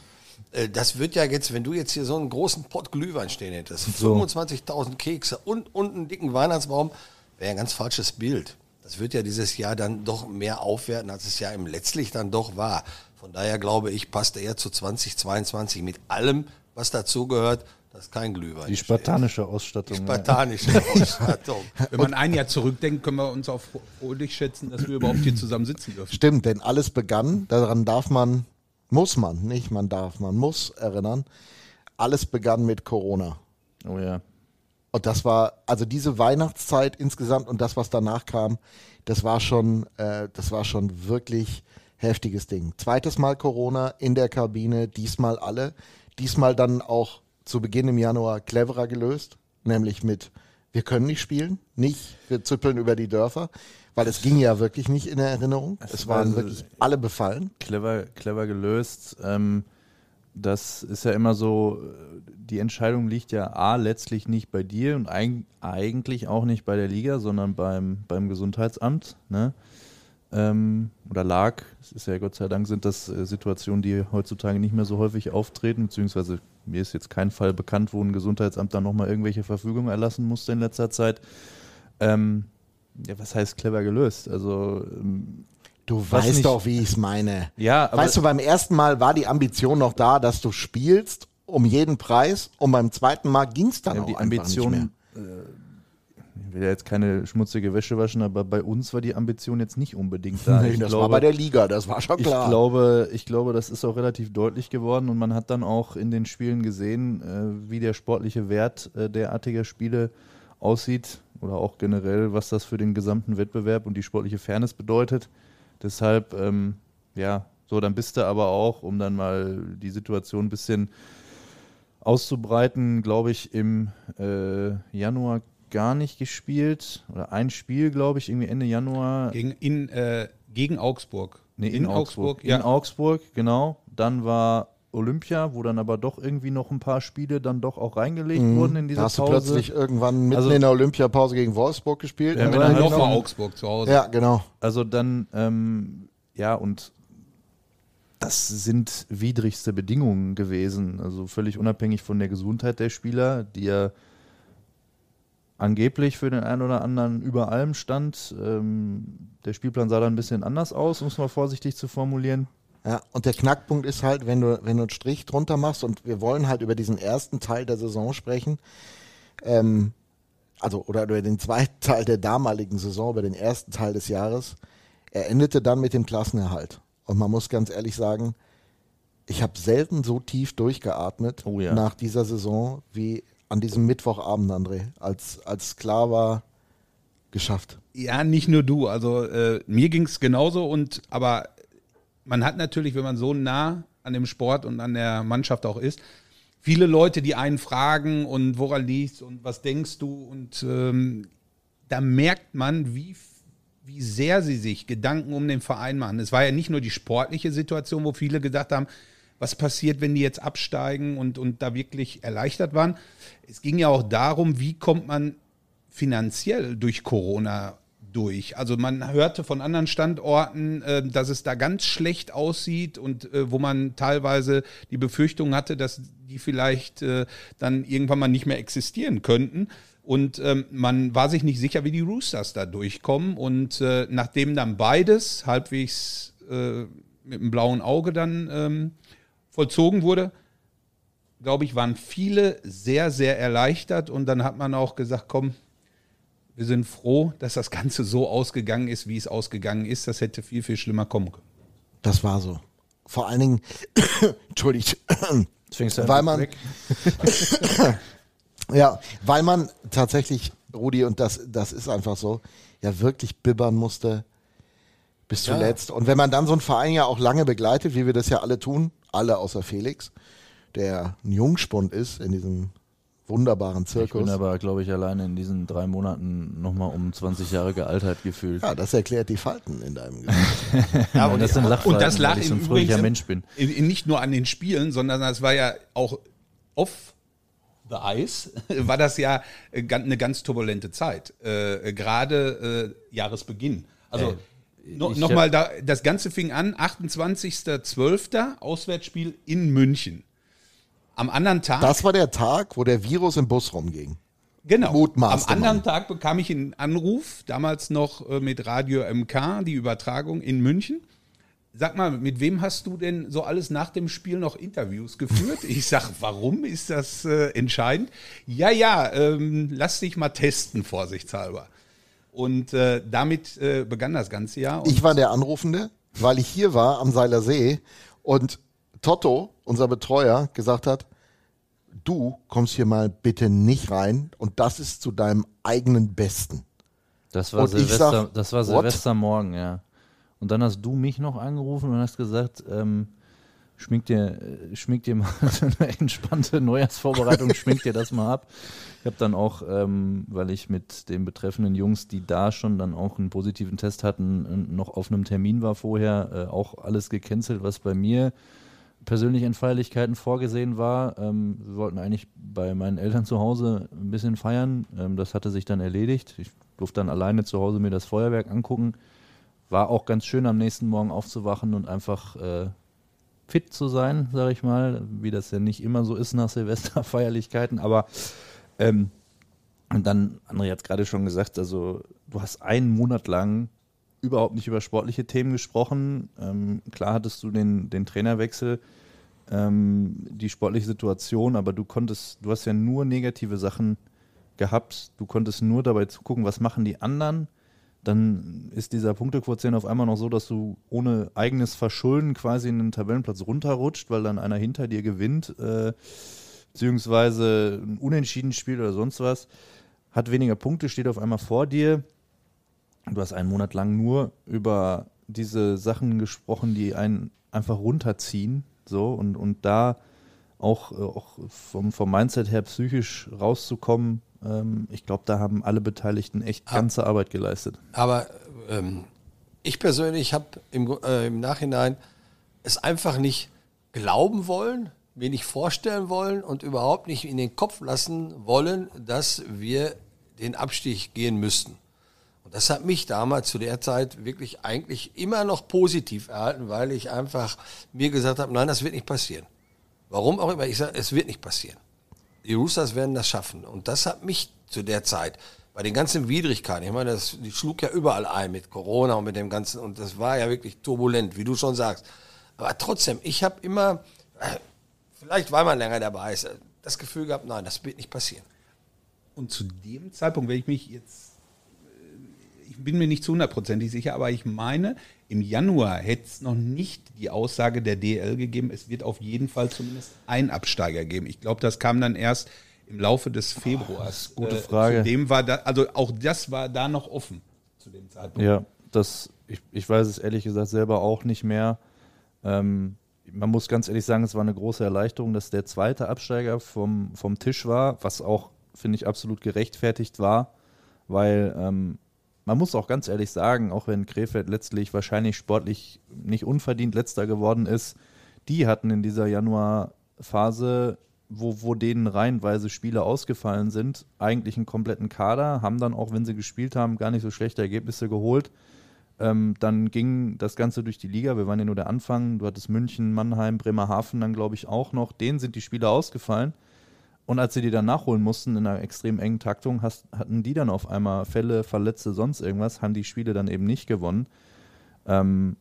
Äh, Das wird ja jetzt, wenn du jetzt hier so einen großen Pott Glühwein stehen hättest, 25.000 Kekse und, und einen dicken Weihnachtsbaum, wäre ein ganz falsches Bild. Das wird ja dieses Jahr dann doch mehr aufwerten, als es ja im letztlich dann doch war. Von daher glaube ich, passt er zu 2022 mit allem, was dazugehört, dass kein Glühwein Die spartanische Ausstattung. ja. Spartanische Ausstattung. Wenn man ein Jahr zurückdenkt, können wir uns auch fröhlich schätzen, dass wir überhaupt hier zusammen sitzen dürfen. Stimmt, denn alles begann, daran darf man, muss man, nicht man darf, man muss erinnern, alles begann mit Corona. Oh ja. Und das war, also diese Weihnachtszeit insgesamt und das, was danach kam, das war schon, äh, das war schon wirklich heftiges Ding. Zweites Mal Corona in der Kabine, diesmal alle. Diesmal dann auch zu Beginn im Januar cleverer gelöst, nämlich mit, wir können nicht spielen, nicht, wir züppeln über die Dörfer, weil es ging ja wirklich nicht in der Erinnerung. Es waren war- wirklich alle befallen. clever, clever gelöst. Ähm, das ist ja immer so, die Entscheidung liegt ja A, letztlich nicht bei dir und eig eigentlich auch nicht bei der Liga, sondern beim, beim Gesundheitsamt. Ne? Ähm, oder lag. Es ist ja Gott sei Dank sind das äh, Situationen, die heutzutage nicht mehr so häufig auftreten, beziehungsweise mir ist jetzt kein Fall bekannt, wo ein Gesundheitsamt dann nochmal irgendwelche Verfügungen erlassen musste in letzter Zeit. Ähm, ja, was heißt clever gelöst? Also ähm, Du weißt nicht- doch, wie ich es meine. Ja, aber- weißt du, beim ersten Mal war die Ambition noch da, dass du spielst um jeden Preis und beim zweiten Mal ging es dann Ja, auch die einfach nicht mehr. Ambition, äh, will ja jetzt keine schmutzige Wäsche waschen, aber bei uns war die Ambition jetzt nicht unbedingt da. Nee, Ich das glaube, war bei der Liga, das war schon klar. Ich glaube, ich glaube, das ist auch relativ deutlich geworden und man hat dann auch in den Spielen gesehen, äh, wie der sportliche Wert äh, derartiger Spiele aussieht oder auch generell, was das für den gesamten Wettbewerb und die sportliche Fairness bedeutet. Deshalb, ähm, ja, so, dann bist du aber auch, um dann mal die Situation ein bisschen auszubreiten, glaube ich, im äh, Januar gar nicht gespielt. Oder ein Spiel, glaube ich, irgendwie Ende Januar. Gegen, in, äh, gegen Augsburg. Nee, in, Augsburg. ja. In Augsburg, genau. Dann war Olympia, wo dann aber doch irgendwie noch ein paar Spiele dann doch auch reingelegt wurden in dieser Mhm. da hast du Pause. plötzlich irgendwann mitten Also- in der Olympiapause gegen Wolfsburg gespielt. Ja, Und dann Nochmal noch- Augsburg zu Hause. ja, genau. Also dann, ähm, ja, und das sind widrigste Bedingungen gewesen. Also völlig unabhängig von der Gesundheit der Spieler, die ja angeblich für den einen oder anderen über allem stand. Ähm, der Spielplan sah dann ein bisschen anders aus, um es mal vorsichtig zu formulieren. Ja, und der Knackpunkt ist halt, wenn du, wenn du einen Strich drunter machst und wir wollen halt über diesen ersten Teil der Saison sprechen, ähm, also oder über den zweiten Teil der damaligen Saison, über den ersten Teil des Jahres, er endete dann mit dem Klassenerhalt. Und man muss ganz ehrlich sagen, ich habe selten so tief durchgeatmet Oh ja. nach dieser Saison wie an diesem Mittwochabend, André, als, als klar war, geschafft. Ja, nicht nur du. Also äh, mir ging es genauso und aber man hat natürlich, wenn man so nah an dem Sport und an der Mannschaft auch ist, viele Leute, die einen fragen und woran liegt's und was denkst du und ähm, da merkt man, wie, wie sehr sie sich Gedanken um den Verein machen. Es war ja nicht nur die sportliche Situation, wo viele gedacht haben, was passiert, wenn die jetzt absteigen und, und da wirklich erleichtert waren. Es ging ja auch darum, wie kommt man finanziell durch Corona durch. Also man hörte von anderen Standorten, äh, dass es da ganz schlecht aussieht und äh, wo man teilweise die Befürchtung hatte, dass die vielleicht äh, dann irgendwann mal nicht mehr existieren könnten. Und ähm, man war sich nicht sicher, wie die Roosters da durchkommen. Und äh, nachdem dann beides halbwegs äh, mit einem blauen Auge dann ähm, vollzogen wurde, glaube ich, waren viele sehr, sehr erleichtert. Und dann hat man auch gesagt, komm, wir sind froh, dass das Ganze so ausgegangen ist, wie es ausgegangen ist. Das hätte viel, viel schlimmer kommen können. Das war so. Vor allen Dingen, entschuldigt, weil man, weg? ja, weil man tatsächlich, Rudi, und das, das ist einfach so, ja wirklich bibbern musste bis zuletzt. Und wenn man dann so einen Verein ja auch lange begleitet, wie wir das ja alle tun, alle außer Felix, der ein Jungspund ist in diesem wunderbaren Ich bin Zirkus. aber, glaube ich, alleine in diesen drei Monaten nochmal um 20 Jahre gealtert gefühlt. Ja, das erklärt die Falten in deinem Gesicht. Ja, das sind Lachfalten, und das lag weil ich so ein fröhlicher Mensch bin. in- in- nicht nur an den Spielen, sondern das war ja auch off the ice, war das ja äh, eine ganz turbulente Zeit. Äh, Gerade äh, Jahresbeginn. Also no, nochmal, da, das Ganze fing an, 28.12. Auswärtsspiel in München. Am anderen Tag. Das war der Tag, wo der Virus im Bus rumging. Genau. Mutmaßte Am anderen man. Tag bekam ich einen Anruf, damals noch äh, mit Radio MK, die Übertragung in München. Sag mal, mit wem hast du denn so alles nach dem Spiel noch Interviews geführt? Ich sag, warum ist das äh, entscheidend? Ja, ja, ähm, lass dich mal testen, vorsichtshalber. Und äh, damit äh, begann das ganze Jahr. Und Ich war der Anrufende, weil ich hier war am Seiler See und Totto, unser Betreuer, gesagt hat, du kommst hier mal bitte nicht rein und das ist zu deinem eigenen Besten. Das war, Und ich Silvester, sag, das war? Silvestermorgen, ja. Und dann hast du mich noch angerufen und hast gesagt, ähm, schmink dir, äh, schmink dir mal so eine entspannte Neujahrsvorbereitung, schmink dir das mal ab. Ich habe dann auch, ähm, weil ich mit den betreffenden Jungs, die da schon dann auch einen positiven Test hatten, und noch auf einem Termin war vorher, äh, auch alles gecancelt, was bei mir persönlich in Feierlichkeiten vorgesehen war. Ähm, wir wollten eigentlich bei meinen Eltern zu Hause ein bisschen feiern. Ähm, das hatte sich dann erledigt. Ich durfte dann alleine zu Hause mir das Feuerwerk angucken. War auch ganz schön, am nächsten Morgen aufzuwachen und einfach äh, fit zu sein, sage ich mal, wie das ja nicht immer so ist nach Silvesterfeierlichkeiten. Aber ähm, und dann, André hat es gerade schon gesagt, also du hast einen Monat lang überhaupt nicht über sportliche Themen gesprochen. Ähm, klar hattest du den, den Trainerwechsel, ähm, die sportliche Situation, aber du konntest, du hast ja nur negative Sachen gehabt. Du konntest nur dabei zugucken, was machen die anderen. Dann ist dieser Punktequotient auf einmal noch so, dass du ohne eigenes Verschulden quasi in den Tabellenplatz runterrutscht, weil dann einer hinter dir gewinnt, äh, beziehungsweise ein Unentschieden spielt oder sonst was, hat weniger Punkte, steht auf einmal vor dir. Du hast einen Monat lang nur über diese Sachen gesprochen, die einen einfach runterziehen, so und, und da auch, äh, auch vom, vom Mindset her psychisch rauszukommen, ich glaube, da haben alle Beteiligten echt ganze Arbeit geleistet. Aber ähm, ich persönlich habe im, äh, im Nachhinein es einfach nicht glauben wollen, mir nicht vorstellen wollen und überhaupt nicht in den Kopf lassen wollen, dass wir den Abstieg gehen müssten. Und das hat mich damals zu der Zeit wirklich eigentlich immer noch positiv erhalten, weil ich einfach mir gesagt habe, nein, das wird nicht passieren. Warum auch immer, ich sage, es wird nicht passieren. Die Roosters werden das schaffen. Und das hat mich zu der Zeit, bei den ganzen Widrigkeiten, ich meine, das, die schlug ja überall ein mit Corona und mit dem Ganzen, und das war ja wirklich turbulent, wie du schon sagst. Aber trotzdem, ich habe immer, äh, vielleicht weil man länger dabei ist, äh, das Gefühl gehabt, nein, das wird nicht passieren. Und zu dem Zeitpunkt, wenn ich mich jetzt, äh, ich bin mir nicht zu hundertprozentig sicher, aber ich meine, im Januar hätte es noch nicht die Aussage der DL gegeben, es wird auf jeden Fall zumindest einen Absteiger geben. Ich glaube, das kam dann erst im Laufe des Februars. gute Frage. Zudem war da, also auch das war da noch offen zu dem Zeitpunkt. Ja, das, ich, ich weiß es ehrlich gesagt selber auch nicht mehr. Ähm, man muss ganz ehrlich sagen, es war eine große Erleichterung, dass der zweite Absteiger vom, vom Tisch war, was auch, finde ich, absolut gerechtfertigt war, weil ähm, man muss auch ganz ehrlich sagen, auch wenn Krefeld letztlich wahrscheinlich sportlich nicht unverdient letzter geworden ist, die hatten in dieser Januarphase, wo, wo denen reihenweise Spiele ausgefallen sind, eigentlich einen kompletten Kader, haben dann auch, wenn sie gespielt haben, gar nicht so schlechte Ergebnisse geholt. Ähm, dann ging das Ganze durch die Liga. Wir waren ja nur der Anfang. Du hattest München, Mannheim, Bremerhaven dann, glaube ich, auch noch. Denen sind die Spiele ausgefallen. Und als sie die dann nachholen mussten in einer extrem engen Taktung, hast, hatten die dann auf einmal Fälle, Verletzte, sonst irgendwas, haben die Spiele dann eben nicht gewonnen. Ähm,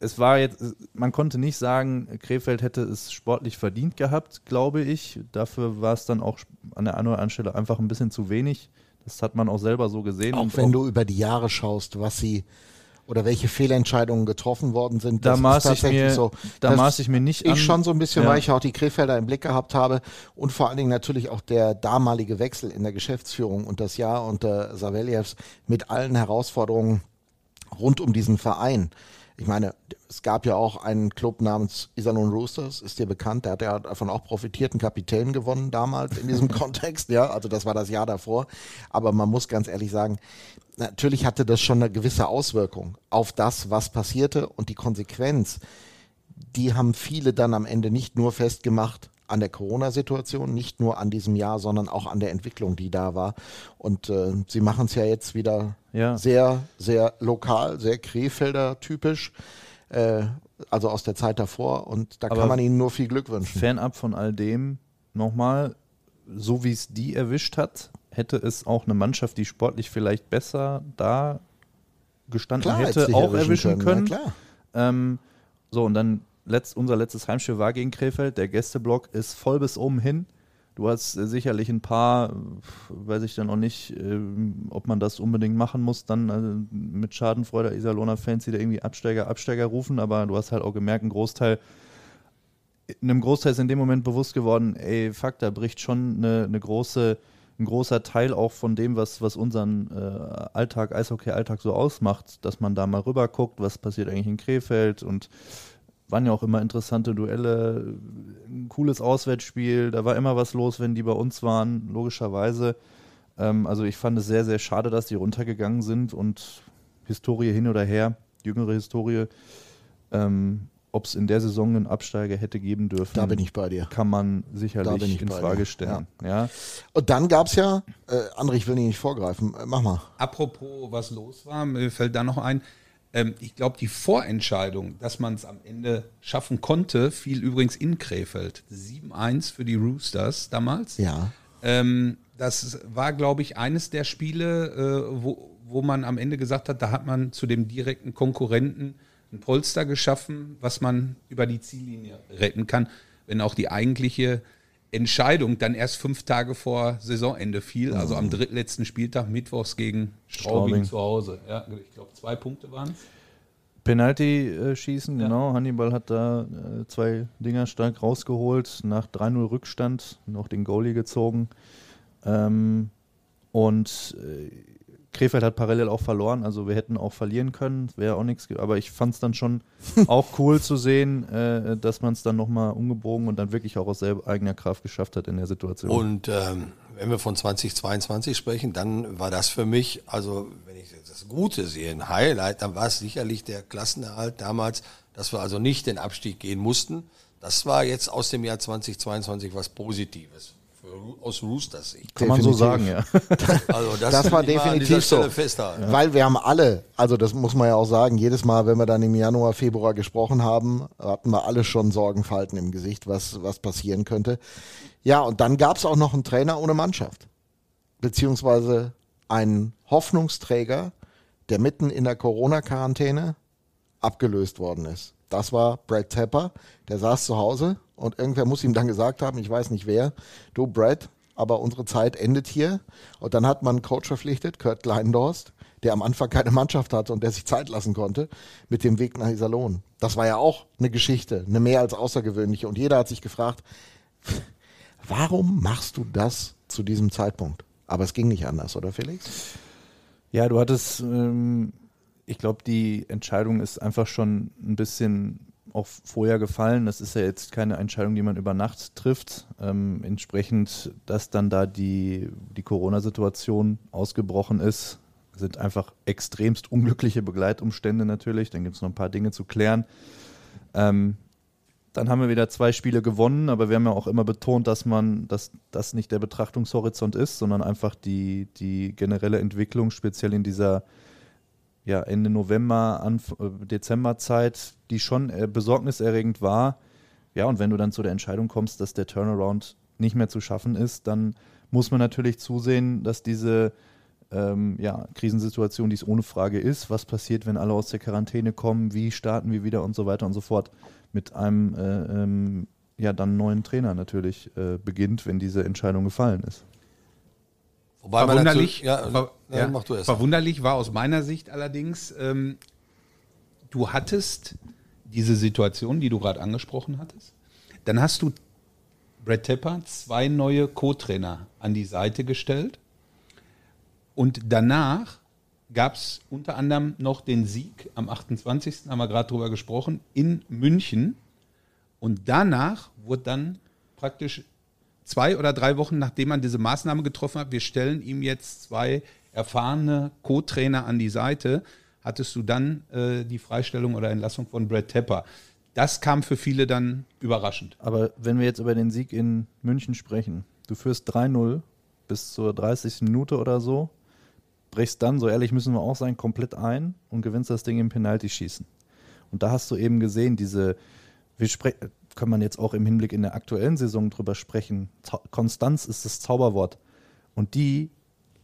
es war jetzt, man konnte nicht sagen, Krefeld hätte es sportlich verdient gehabt, glaube ich. Dafür war es dann auch an der einen oder anderen Stelle einfach ein bisschen zu wenig. Das hat man auch selber so gesehen. Auch wenn du über die Jahre schaust, was sie oder welche Fehlentscheidungen getroffen worden sind. Da maß ich mir- so. da maß ich mir nicht Ich an. schon so ein bisschen, Ja. weil ich auch die Krefelder im Blick gehabt habe und vor allen Dingen natürlich auch der damalige Wechsel in der Geschäftsführung und das Jahr unter Saveljevs mit allen Herausforderungen rund um diesen Verein. Ich meine, es gab ja auch einen Club namens Iserlohn Roosters, ist dir bekannt, der hat ja davon auch profitiert, einen Kapitän gewonnen damals in diesem Kontext, ja, also das war das Jahr davor. Aber man muss ganz ehrlich sagen, natürlich hatte das schon eine gewisse Auswirkung auf das, was passierte. Und die Konsequenz, die haben viele dann am Ende nicht nur festgemacht an der Corona-Situation, nicht nur an diesem Jahr, sondern auch an der Entwicklung, die da war. Und äh, sie machen es ja jetzt wieder Ja. sehr, sehr lokal, sehr Krefelder typisch, äh, also aus der Zeit davor. Und da Aber kann man ihnen nur viel Glück wünschen. fernab von all dem, nochmal, so wie es die erwischt hat, hätte es auch eine Mannschaft, die sportlich vielleicht besser da gestanden Klar, hätte, auch erwischen können, können. Ähm, so, und dann letzt, unser letztes Heimspiel war gegen Krefeld. Der Gästeblock ist voll bis oben hin. Du hast äh, sicherlich ein paar, weiß ich dann auch nicht, ähm, ob man das unbedingt machen muss, dann äh, mit Schadenfreude Iserlohner Fans, die da irgendwie Absteiger, Absteiger rufen, aber du hast halt auch gemerkt, ein Großteil, einem Großteil ist in dem Moment bewusst geworden, ey, fuck, da bricht schon eine, eine große, ein großer Teil auch von dem, was, was unseren äh, Alltag, Eishockey-Alltag so ausmacht, dass man da mal rüber guckt, was passiert eigentlich in Krefeld und waren ja auch immer interessante Duelle, ein cooles Auswärtsspiel, da war immer was los, wenn die bei uns waren, logischerweise. Ähm, also ich fand es sehr, sehr schade, dass die runtergegangen sind und Historie hin oder her, jüngere Historie, ähm, ob es in der Saison einen Absteiger hätte geben dürfen, Da bin ich bei dir. kann man sicherlich ich in Frage stellen. Ja. Und dann gab's ja, äh, André, ich will nicht vorgreifen, äh, mach mal. Apropos, was los war, mir fällt da noch ein. Ähm, ich glaube, die Vorentscheidung, dass man es am Ende schaffen konnte, fiel übrigens in Krefeld. 7-1 für die Roosters damals. Ja. Ähm, das war, glaube ich, eines der Spiele, äh, wo, wo man am Ende gesagt hat, da hat man zu dem direkten Konkurrenten ein Polster geschaffen, was man über die Ziellinie retten kann, wenn auch die eigentliche Entscheidung dann erst fünf Tage vor Saisonende fiel, also am drittletzten Spieltag, mittwochs gegen Straubing, Straubing. zu Hause. Ja, ich glaube, zwei Punkte waren es. Penalty äh, schießen, genau. Hannibal hat da äh, zwei Dinger stark rausgeholt, nach 3-0 Rückstand noch den Goalie gezogen. Ähm, und äh, Krefeld hat parallel auch verloren, also wir hätten auch verlieren können, wäre auch nichts, aber ich fand es dann schon auch cool zu sehen, äh, dass man es dann nochmal umgebogen und dann wirklich auch aus selber eigener Kraft geschafft hat in der Situation. Und ähm, wenn wir von 2022 sprechen, dann war das für mich, also wenn ich das Gute sehe, ein Highlight, dann war es sicherlich der Klassenerhalt damals, dass wir also nicht den Abstieg gehen mussten. Das war jetzt aus dem Jahr 2022 was Positives. Aus Roosters Sicht. Kann man so definitiv. sagen, ja. Also das, Das war definitiv so. Festhalten. Weil wir haben alle, also das muss man ja auch sagen, jedes Mal, wenn wir dann im Januar, Februar gesprochen haben, hatten wir alle schon Sorgenfalten im Gesicht, was, was passieren könnte. Ja, und dann gab es auch noch einen Trainer ohne Mannschaft. Beziehungsweise einen Hoffnungsträger, der mitten in der Corona-Quarantäne abgelöst worden ist. Das war Brad Tepper, der saß zu Hause und irgendwer muss ihm dann gesagt haben, ich weiß nicht wer, du Brad, aber unsere Zeit endet hier. Und dann hat man einen Coach verpflichtet, Kurt Kleindorst, der am Anfang keine Mannschaft hatte und der sich Zeit lassen konnte mit dem Weg nach Iserlohn. Das war ja auch eine Geschichte, eine mehr als außergewöhnliche. Und jeder hat sich gefragt, warum machst du das zu diesem Zeitpunkt? Aber es ging nicht anders, oder Felix? Ja, du hattest, ähm, ich glaube, die Entscheidung ist einfach schon ein bisschen auch vorher gefallen. Das ist ja jetzt keine Entscheidung, die man über Nacht trifft. Ähm, entsprechend, dass dann da die, die Corona-Situation ausgebrochen ist, sind einfach extremst unglückliche Begleitumstände natürlich. Dann gibt es noch ein paar Dinge zu klären. Ähm, dann haben wir wieder zwei Spiele gewonnen, aber wir haben ja auch immer betont, dass man, dass das nicht der Betrachtungshorizont ist, sondern einfach die, die generelle Entwicklung, speziell in dieser ja, Ende November, Anf äh, Dezemberzeit, die schon äh, besorgniserregend war. Ja, und wenn du dann zu der Entscheidung kommst, dass der Turnaround nicht mehr zu schaffen ist, dann muss man natürlich zusehen, dass diese ähm, ja, Krisensituation, die es ohne Frage ist, was passiert, wenn alle aus der Quarantäne kommen, wie starten wir wieder und so weiter und so fort, mit einem äh, ähm, ja, dann neuen Trainer natürlich äh, beginnt, wenn diese Entscheidung gefallen ist. Wobei Verwunderlich, ja, ver, ja, mach du erst. verwunderlich war aus meiner Sicht allerdings, ähm, du hattest diese Situation, die du gerade angesprochen hattest. Dann hast du Brad Tepper zwei neue Co-Trainer an die Seite gestellt. Und danach gab es unter anderem noch den Sieg am 28. haben wir gerade drüber gesprochen, in München. Und danach wurde dann praktisch zwei oder drei Wochen, nachdem man diese Maßnahme getroffen hat, wir stellen ihm jetzt zwei erfahrene Co-Trainer an die Seite, hattest du dann äh, die Freistellung oder Entlassung von Brad Tepper. Das kam für viele dann überraschend. Aber wenn wir jetzt über den Sieg in München sprechen, du führst 3-0 bis zur 30. Minute oder so, brichst dann, so ehrlich müssen wir auch sein, komplett ein und gewinnst das Ding im Penaltyschießen. Und da hast du eben gesehen, diese, wir sprechen, kann man jetzt auch im Hinblick in der aktuellen Saison drüber sprechen, Zau- Konstanz ist das Zauberwort. Und die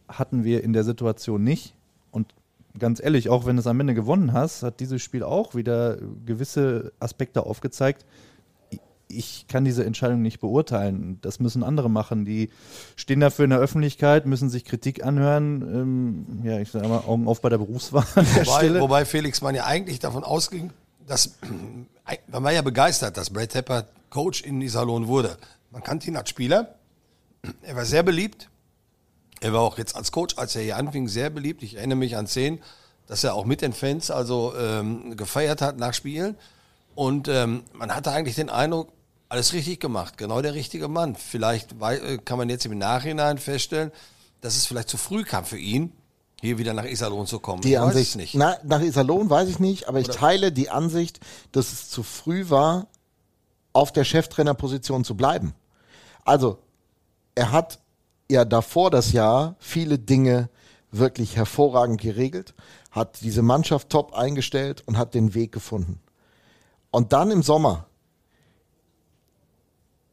hatten wir in der Situation nicht. Und ganz ehrlich, auch wenn du es am Ende gewonnen hast, hat dieses Spiel auch wieder gewisse Aspekte aufgezeigt, ich kann diese Entscheidung nicht beurteilen. Das müssen andere machen. Die stehen dafür in der Öffentlichkeit, müssen sich Kritik anhören. Ähm, ja, ich sage mal, Augen auf bei der Berufswahl der Wobei, wobei Felix man ja eigentlich davon ausging, dass man war ja begeistert, dass Brad Tepper Coach in Iserlohn wurde. Man kannte ihn als Spieler. Er war sehr beliebt. Er war auch jetzt als Coach, als er hier anfing, sehr beliebt. Ich erinnere mich an Szenen, dass er auch mit den Fans also ähm, gefeiert hat nach Spielen. Und ähm, man hatte eigentlich den Eindruck, alles richtig gemacht, genau der richtige Mann. Vielleicht äh, kann man jetzt im Nachhinein feststellen, dass es vielleicht zu früh kam für ihn, hier wieder nach Iserlohn zu kommen. Die Ich Ansicht, nicht. Na, nach Iserlohn weiß ich nicht, aber ich teile die Ansicht, dass es zu früh war, auf der Cheftrainerposition zu bleiben. Also, er hat ja davor das Jahr viele Dinge wirklich hervorragend geregelt, hat diese Mannschaft top eingestellt und hat den Weg gefunden. Und dann im Sommer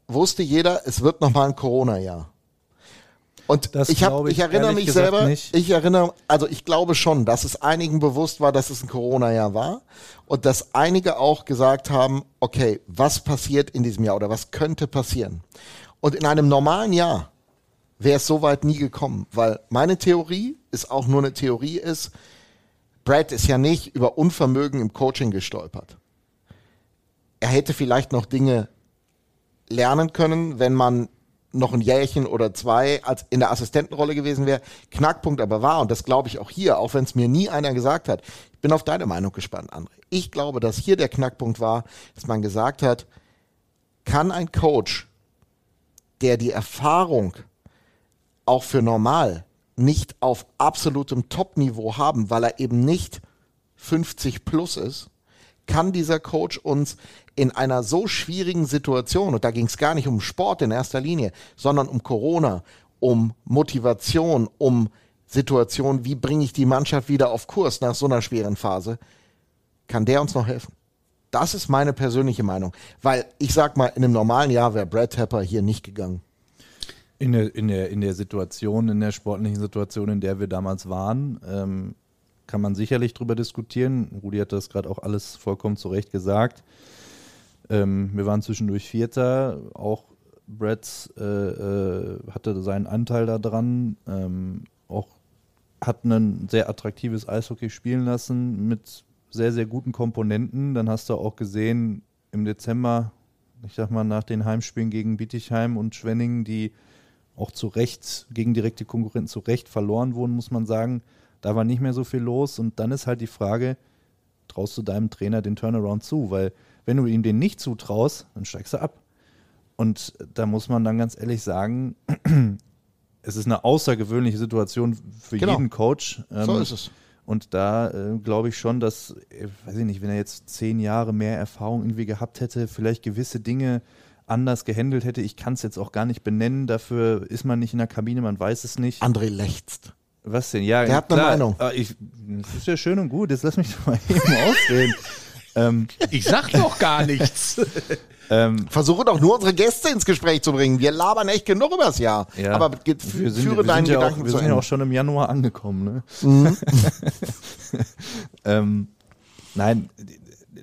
wusste jeder, es wird nochmal ein Corona-Jahr. Und Das ich, hab, ich, ich erinnere mich selber, nicht. ich erinnere, also ich glaube schon, dass es einigen bewusst war, dass es ein Corona-Jahr war und dass einige auch gesagt haben, okay, was passiert in diesem Jahr oder was könnte passieren? Und in einem normalen Jahr wäre es soweit nie gekommen, weil meine Theorie ist auch nur eine Theorie ist, Brad ist ja nicht über Unvermögen im Coaching gestolpert. Er hätte vielleicht noch Dinge lernen können, wenn man noch ein Jährchen oder zwei als in der Assistentenrolle gewesen wäre. Knackpunkt aber war, und das glaube ich auch hier, auch wenn es mir nie einer gesagt hat, ich bin auf deine Meinung gespannt, André. Ich glaube, dass hier der Knackpunkt war, dass man gesagt hat, kann ein Coach, der die Erfahrung auch für normal nicht auf absolutem Top-Niveau haben, weil er eben nicht 50 plus ist, kann dieser Coach uns in einer so schwierigen Situation, und da ging es gar nicht um Sport in erster Linie, sondern um Corona, um Motivation, um Situation, wie bringe ich die Mannschaft wieder auf Kurs nach so einer schweren Phase, kann der uns noch helfen. Das ist meine persönliche Meinung, weil ich sag mal, in einem normalen Jahr wäre Brad Tepper hier nicht gegangen. In der, in, der, in der Situation, in der sportlichen Situation, in der wir damals waren, ähm, kann man sicherlich drüber diskutieren. Rudi hat das gerade auch alles vollkommen zu Recht gesagt. Ähm, wir waren zwischendurch Vierter, auch Brad äh, äh, hatte seinen Anteil daran, ähm, auch hat ein sehr attraktives Eishockey spielen lassen mit sehr, sehr guten Komponenten. Dann hast du auch gesehen im Dezember, ich sag mal, nach den Heimspielen gegen Bietigheim und Schwenningen, die auch zu Recht gegen direkte Konkurrenten zu Recht verloren wurden, muss man sagen. Da war nicht mehr so viel los und dann ist halt die Frage, traust du deinem Trainer den Turnaround zu? Weil wenn du ihm den nicht zutraust, dann steigst du ab. Und da muss man dann ganz ehrlich sagen, es ist eine außergewöhnliche Situation für Genau. jeden Coach. So Ähm, ist es. Und da äh, glaube ich schon, dass, äh, weiß ich nicht, wenn er jetzt zehn Jahre mehr Erfahrung irgendwie gehabt hätte, vielleicht gewisse Dinge anders gehandelt hätte. Ich kann es jetzt auch gar nicht benennen. Dafür ist man nicht in der Kabine, man weiß es nicht. André lechzt. Was denn? Ja, Der hat eine Meinung. äh, Ich, das ist ja schön und gut. Jetzt lass mich doch mal eben ausreden. Ähm, Ich sag doch gar nichts. ähm, Versuche doch nur unsere Gäste ins Gespräch zu bringen. Wir labern echt genug übers Jahr. ja, Aber wir sind, führe wir deinen sind ja auch, Gedanken wir zu sind ja auch schon im Januar angekommen. Ne? Mhm. ähm, nein,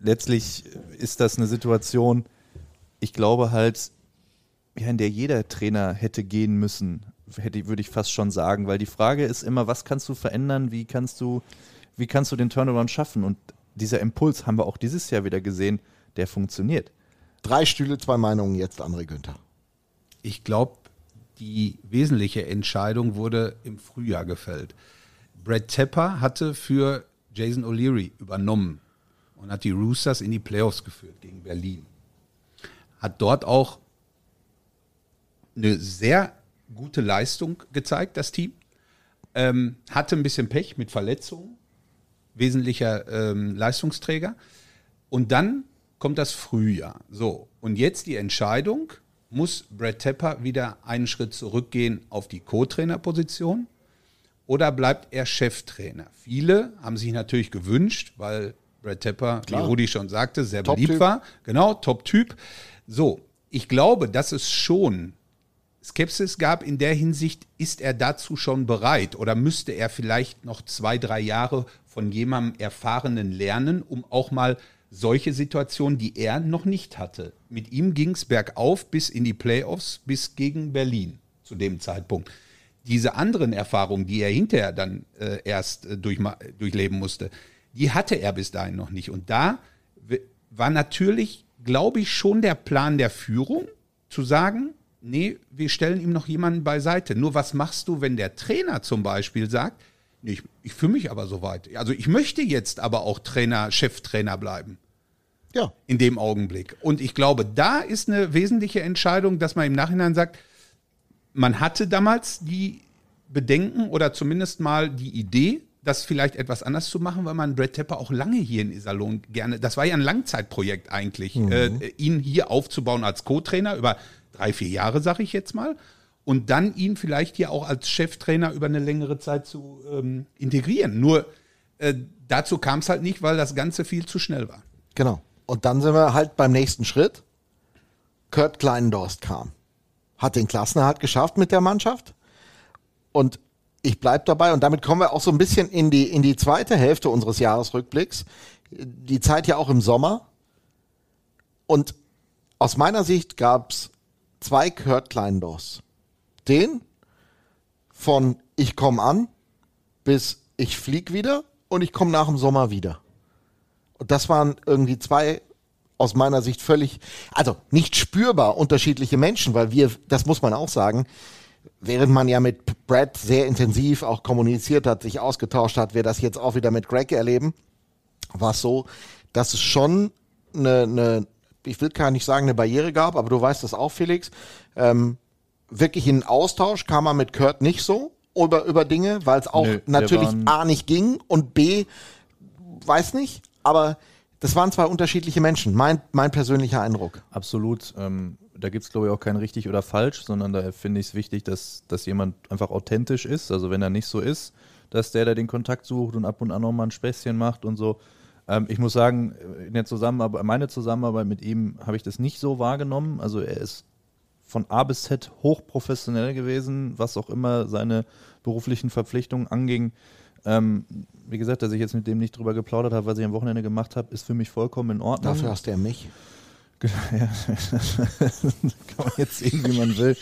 letztlich ist das eine Situation, ich glaube halt, ja, in der jeder Trainer hätte gehen müssen, hätte, würde ich fast schon sagen, weil die Frage ist immer, was kannst du verändern, wie kannst du, wie kannst du den Turnaround schaffen? Und dieser Impuls haben wir auch dieses Jahr wieder gesehen, der funktioniert. Drei Stühle, zwei Meinungen jetzt, André Günther. Ich glaube, die wesentliche Entscheidung wurde im Frühjahr gefällt. Brad Tepper hatte für Jason O'Leary übernommen und hat die Roosters in die Playoffs geführt gegen Berlin. Hat dort auch eine sehr gute Leistung gezeigt, das Team. Ähm, hatte ein bisschen Pech mit Verletzungen, wesentlicher ähm, Leistungsträger. Und dann kommt das Frühjahr. So, und jetzt die Entscheidung, muss Brad Tepper wieder einen Schritt zurückgehen auf die Co-Trainer-Position oder bleibt er Cheftrainer? Viele haben sich natürlich gewünscht, weil Brad Tepper, Klar. wie Rudi schon sagte, sehr Top-Typ. beliebt war. Genau, Top-Typ. So, ich glaube, dass es schon Skepsis gab in der Hinsicht, ist er dazu schon bereit oder müsste er vielleicht noch zwei, drei Jahre von jemandem Erfahrenen lernen, um auch mal solche Situationen, die er noch nicht hatte. Mit ihm ging es bergauf bis in die Playoffs, bis gegen Berlin zu dem Zeitpunkt. Diese anderen Erfahrungen, die er hinterher dann äh, erst äh, durchma- durchleben musste, die hatte er bis dahin noch nicht. Und da war natürlich, glaube ich, schon der Plan der Führung, zu sagen, nee, wir stellen ihm noch jemanden beiseite. Nur was machst du, wenn der Trainer zum Beispiel sagt, nee, ich, ich fühle mich aber so weit. Also ich möchte jetzt aber auch Trainer, Cheftrainer bleiben Ja, in dem Augenblick. Und ich glaube, da ist eine wesentliche Entscheidung, dass man im Nachhinein sagt, man hatte damals die Bedenken oder zumindest mal die Idee, das vielleicht etwas anders zu machen, weil man Brad Tepper auch lange hier in Iserlohn gerne, das war ja ein Langzeitprojekt eigentlich, äh, ihn hier aufzubauen als Co-Trainer über drei, vier Jahre, sag ich jetzt mal, und dann ihn vielleicht hier auch als Cheftrainer über eine längere Zeit zu ähm, integrieren. Nur äh, dazu kam es halt nicht, weil das Ganze viel zu schnell war. genau. Und dann sind wir halt beim nächsten Schritt. Kurt Kleinendorst kam. Hat den Klassenerhalt geschafft mit der Mannschaft. Und ich bleib dabei. Und damit kommen wir auch so ein bisschen in die, in die zweite Hälfte unseres Jahresrückblicks. Die Zeit ja auch im Sommer. Und aus meiner Sicht gab's zwei Kurt Kleindors. Den von ich komme an bis ich flieg wieder und ich komme nach dem Sommer wieder. Und das waren irgendwie zwei aus meiner Sicht völlig, also nicht spürbar unterschiedliche Menschen, weil wir, das muss man auch sagen, während man ja mit Brad sehr intensiv auch kommuniziert hat, sich ausgetauscht hat, wir das jetzt auch wieder mit Greg erleben, war es so, dass es schon eine, eine, ich will gar nicht sagen, eine Barriere gab, aber du weißt das auch, Felix. Ähm, wirklich in Austausch kam man mit Kurt nicht so über, über Dinge, weil es auch Nö, natürlich A nicht ging und B weiß nicht, aber das waren zwei unterschiedliche Menschen. Mein, mein persönlicher Eindruck. Absolut. Ähm, da gibt es, glaube ich, auch kein richtig oder falsch, sondern da finde ich es wichtig, dass, dass jemand einfach authentisch ist. Also wenn er nicht so ist, dass der, der den Kontakt sucht und ab und an noch mal ein Späßchen macht und so. Ähm, ich muss sagen, in der Zusammenarbeit, meine Zusammenarbeit mit ihm habe ich das nicht so wahrgenommen. Also er ist von A bis Z hochprofessionell gewesen, was auch immer seine beruflichen Verpflichtungen anging. Ähm, wie gesagt, dass ich jetzt mit dem nicht drüber geplaudert habe, was ich am Wochenende gemacht habe, ist für mich vollkommen in Ordnung. Dafür hast du ja mich. Ja, kann man jetzt sehen, wie man will.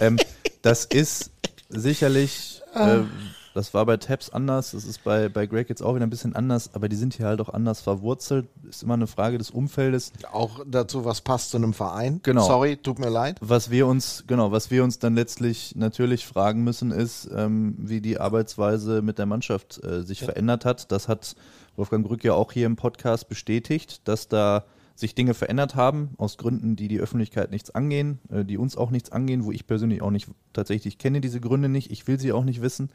ähm, das ist sicherlich, äh, das war bei Tabs anders, das ist bei, bei Greg jetzt auch wieder ein bisschen anders, aber die sind hier halt auch anders verwurzelt. Ist immer eine Frage des Umfeldes. Auch dazu, was passt zu einem Verein. Genau. Sorry, tut mir leid. Was wir uns, genau, was wir uns dann letztlich natürlich fragen müssen, ist, ähm, wie die Arbeitsweise mit der Mannschaft äh, sich verändert hat. Das hat Wolfgang Grück ja auch hier im Podcast bestätigt, dass da sich Dinge verändert haben, aus Gründen, die die Öffentlichkeit nichts angehen, äh, die uns auch nichts angehen, wo ich persönlich auch nicht tatsächlich kenne diese Gründe nicht, ich will sie auch nicht wissen.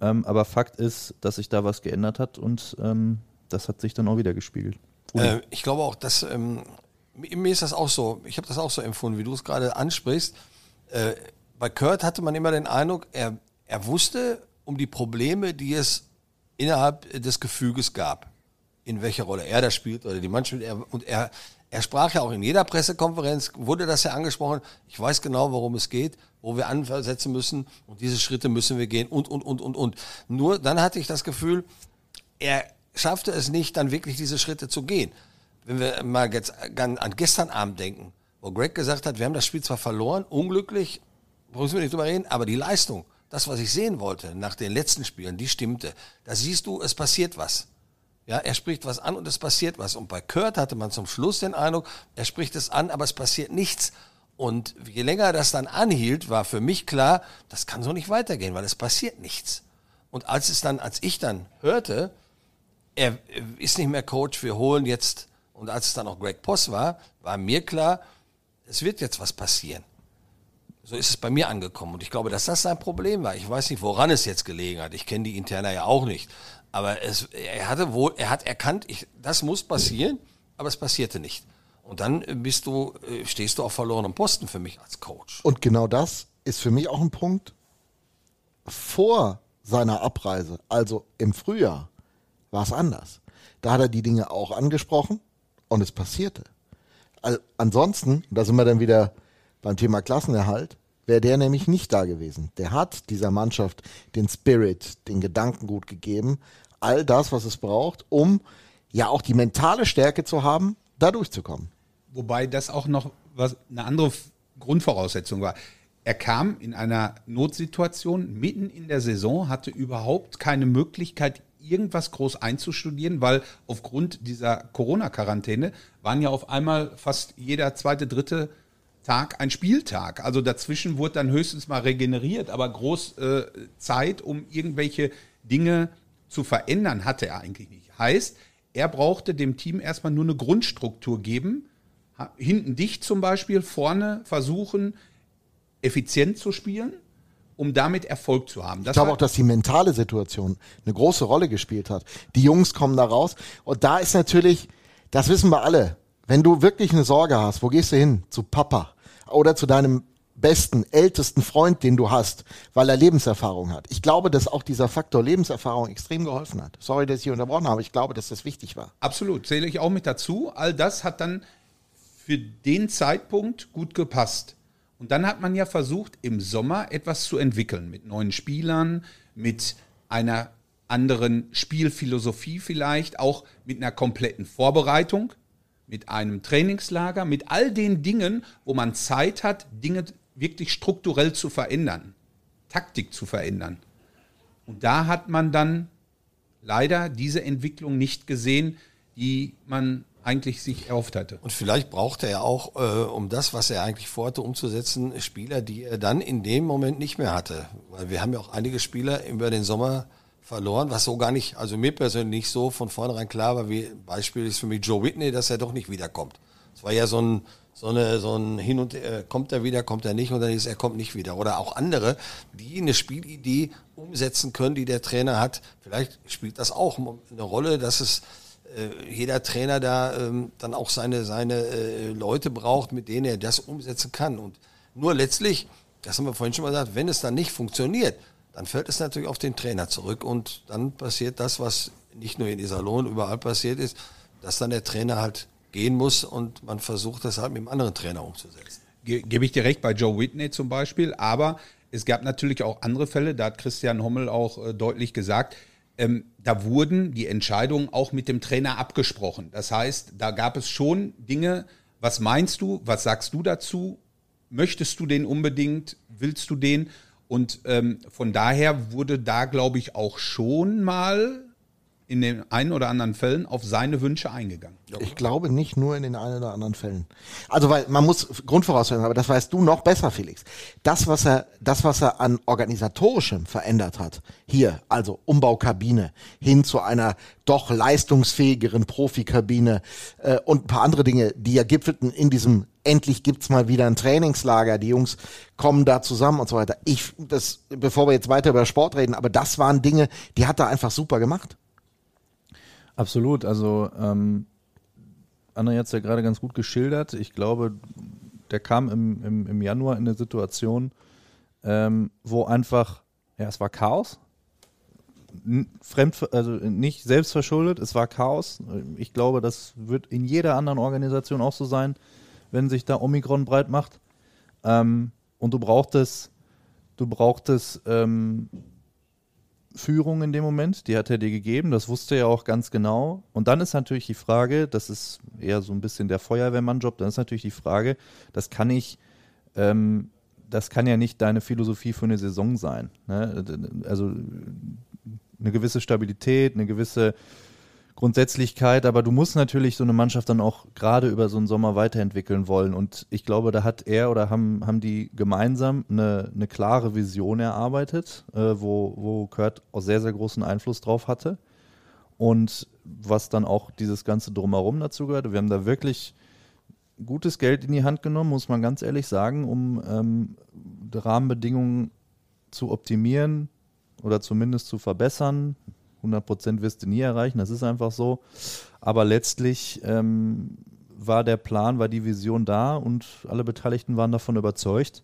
Ähm, aber Fakt ist, dass sich da was geändert hat und ähm, das hat sich dann auch wieder gespiegelt. Äh, ich glaube auch, dass ähm, mir ist das auch so, ich habe das auch so empfunden, wie du es gerade ansprichst. Äh, bei Kurt hatte man immer den Eindruck, er, er wusste um die Probleme, die es innerhalb des Gefüges gab. In welcher Rolle er da spielt oder die Mannschaft. Er, und er, er sprach ja auch in jeder Pressekonferenz, wurde das ja angesprochen. Ich weiß genau, worum es geht, wo wir ansetzen müssen und diese Schritte müssen wir gehen und, und, und, und, und. Nur dann hatte ich das Gefühl, er schaffte es nicht, dann wirklich diese Schritte zu gehen. Wenn wir mal jetzt an gestern Abend denken, wo Greg gesagt hat, wir haben das Spiel zwar verloren, unglücklich, müssen wir nicht drüber reden, aber die Leistung, das, was ich sehen wollte nach den letzten Spielen, die stimmte. Da siehst du, es passiert was. Ja, er spricht was an und es passiert was. Und bei Kurt hatte man zum Schluss den Eindruck, er spricht es an, aber es passiert nichts. Und je länger das dann anhielt, war für mich klar, das kann so nicht weitergehen, weil es passiert nichts. Und als es dann, als ich dann hörte, er ist nicht mehr Coach, wir holen jetzt, und als es dann auch Greg Poss war, war mir klar, es wird jetzt was passieren. So ist es bei mir angekommen. Und ich glaube, dass das sein Problem war. Ich weiß nicht, woran es jetzt gelegen hat. Ich kenne die Interna ja auch nicht. Aber es, er hatte wohl, er hat erkannt, ich, das muss passieren, aber es passierte nicht. Und dann bist du, äh, stehst du auf verlorenem Posten für mich als Coach. Und genau das ist für mich auch ein Punkt. Vor seiner Abreise, also im Frühjahr, war es anders. Da hat er die Dinge auch angesprochen und es passierte. Also ansonsten, da sind wir dann wieder beim Thema Klassenerhalt, wäre der nämlich nicht da gewesen. Der hat dieser Mannschaft den Spirit, den Gedankengut gegeben, all das, was es braucht, um ja auch die mentale Stärke zu haben, da durchzukommen. Wobei das auch noch was eine andere Grundvoraussetzung war. Er kam in einer Notsituation mitten in der Saison, hatte überhaupt keine Möglichkeit, irgendwas groß einzustudieren, weil aufgrund dieser Corona-Quarantäne waren ja auf einmal fast jeder zweite, dritte Tag ein Spieltag. Also dazwischen wurde dann höchstens mal regeneriert, aber groß äh, Zeit, um irgendwelche Ge zu verändern, hatte er eigentlich nicht. Heißt, er brauchte dem Team erstmal nur eine Grundstruktur geben, hinten dicht zum Beispiel, vorne versuchen, effizient zu spielen, um damit Erfolg zu haben. Das Ich glaube auch, dass die mentale Situation eine große Rolle gespielt hat. Die Jungs kommen da raus. Und da ist natürlich, das wissen wir alle, wenn du wirklich eine Sorge hast, wo gehst du hin? Zu Papa oder zu deinem besten, ältesten Freund, den du hast, weil er Lebenserfahrung hat. Ich glaube, dass auch dieser Faktor Lebenserfahrung extrem geholfen hat. Sorry, dass ich unterbrochen habe. Ich glaube, dass das wichtig war. Absolut, zähle ich auch mit dazu. All das hat dann für den Zeitpunkt gut gepasst. Und dann hat man ja versucht, im Sommer etwas zu entwickeln mit neuen Spielern, mit einer anderen Spielphilosophie vielleicht, auch mit einer kompletten Vorbereitung. mit einem Trainingslager, mit all den Dingen, wo man Zeit hat, Dinge wirklich strukturell zu verändern, Taktik zu verändern. Und da hat man dann leider diese Entwicklung nicht gesehen, die man eigentlich sich erhofft hatte. Und vielleicht braucht er auch, äh, um das, was er eigentlich vorhatte, umzusetzen, Spieler, die er dann in dem Moment nicht mehr hatte. Weil wir haben ja auch einige Spieler über den Sommer verloren, was so gar nicht, also mir persönlich nicht so von vornherein klar war, wie Beispiel ist für mich Joe Whitney, dass er doch nicht wiederkommt. Es war ja so ein, so eine, so ein Hin und äh, kommt er wieder, kommt er nicht und dann ist er kommt nicht wieder. Oder auch andere, die eine Spielidee umsetzen können, die der Trainer hat. Vielleicht spielt das auch eine Rolle, dass es äh, jeder Trainer da ähm, dann auch seine, seine äh, Leute braucht, mit denen er das umsetzen kann. Und nur letztlich, das haben wir vorhin schon mal gesagt, wenn es dann nicht funktioniert, dann fällt es natürlich auf den Trainer zurück und dann passiert das, was nicht nur in Iserlohn überall passiert ist, dass dann der Trainer halt gehen muss und man versucht das halt mit einem anderen Trainer umzusetzen. Ge Gebe ich dir recht bei Joe Whitney zum Beispiel, aber es gab natürlich auch andere Fälle, da hat Christian Hommel auch äh, deutlich gesagt, ähm, da wurden die Entscheidungen auch mit dem Trainer abgesprochen. Das heißt, da gab es schon Dinge, was meinst du, was sagst du dazu? Möchtest du den unbedingt? Willst du den? Und ähm, von daher wurde da, glaube ich, auch schon mal in den einen oder anderen Fällen auf seine Wünsche eingegangen. Ich glaube nicht nur in den einen oder anderen Fällen. Also weil man muss Grundvoraussetzungen, aber das weißt du noch besser, Felix. Das, was er, das, was er an organisatorischem verändert hat, hier, also Umbaukabine, hin zu einer doch leistungsfähigeren Profikabine äh, und ein paar andere Dinge, die ja gipfelten in diesem endlich gibt's mal wieder ein Trainingslager, die Jungs kommen da zusammen und so weiter. Ich, das, bevor wir jetzt weiter über Sport reden, aber das waren Dinge, die hat er einfach super gemacht. Absolut. Also ähm, Anna hat es ja gerade ganz gut geschildert. Ich glaube, der kam im, im, im Januar in eine Situation, ähm, wo einfach, ja, es war Chaos. Fremd, also nicht selbstverschuldet, es war Chaos. Ich glaube, das wird in jeder anderen Organisation auch so sein, wenn sich da Omikron breit macht. Ähm, und du brauchtest, du brauchtest ähm, Führung in dem Moment, die hat er dir gegeben, das wusste er auch ganz genau. Und dann ist natürlich die Frage, das ist eher so ein bisschen der Feuerwehrmann-Job, dann ist natürlich die Frage, das kann ich, ähm, das kann ja nicht deine Philosophie für eine Saison sein. Ne? Also eine gewisse Stabilität, eine gewisse Grundsätzlichkeit, aber du musst natürlich so eine Mannschaft dann auch gerade über so einen Sommer weiterentwickeln wollen. Und ich glaube, da hat er oder haben, haben die gemeinsam eine, eine klare Vision erarbeitet, äh, wo, wo Kurt auch sehr, sehr großen Einfluss drauf hatte. Und was dann auch dieses ganze Drumherum dazu gehört. Wir haben da wirklich gutes Geld in die Hand genommen, muss man ganz ehrlich sagen, um ähm, Rahmenbedingungen zu optimieren oder zumindest zu verbessern. 100% wirst du nie erreichen, das ist einfach so. Aber letztlich ähm, war der Plan, war die Vision da und alle Beteiligten waren davon überzeugt.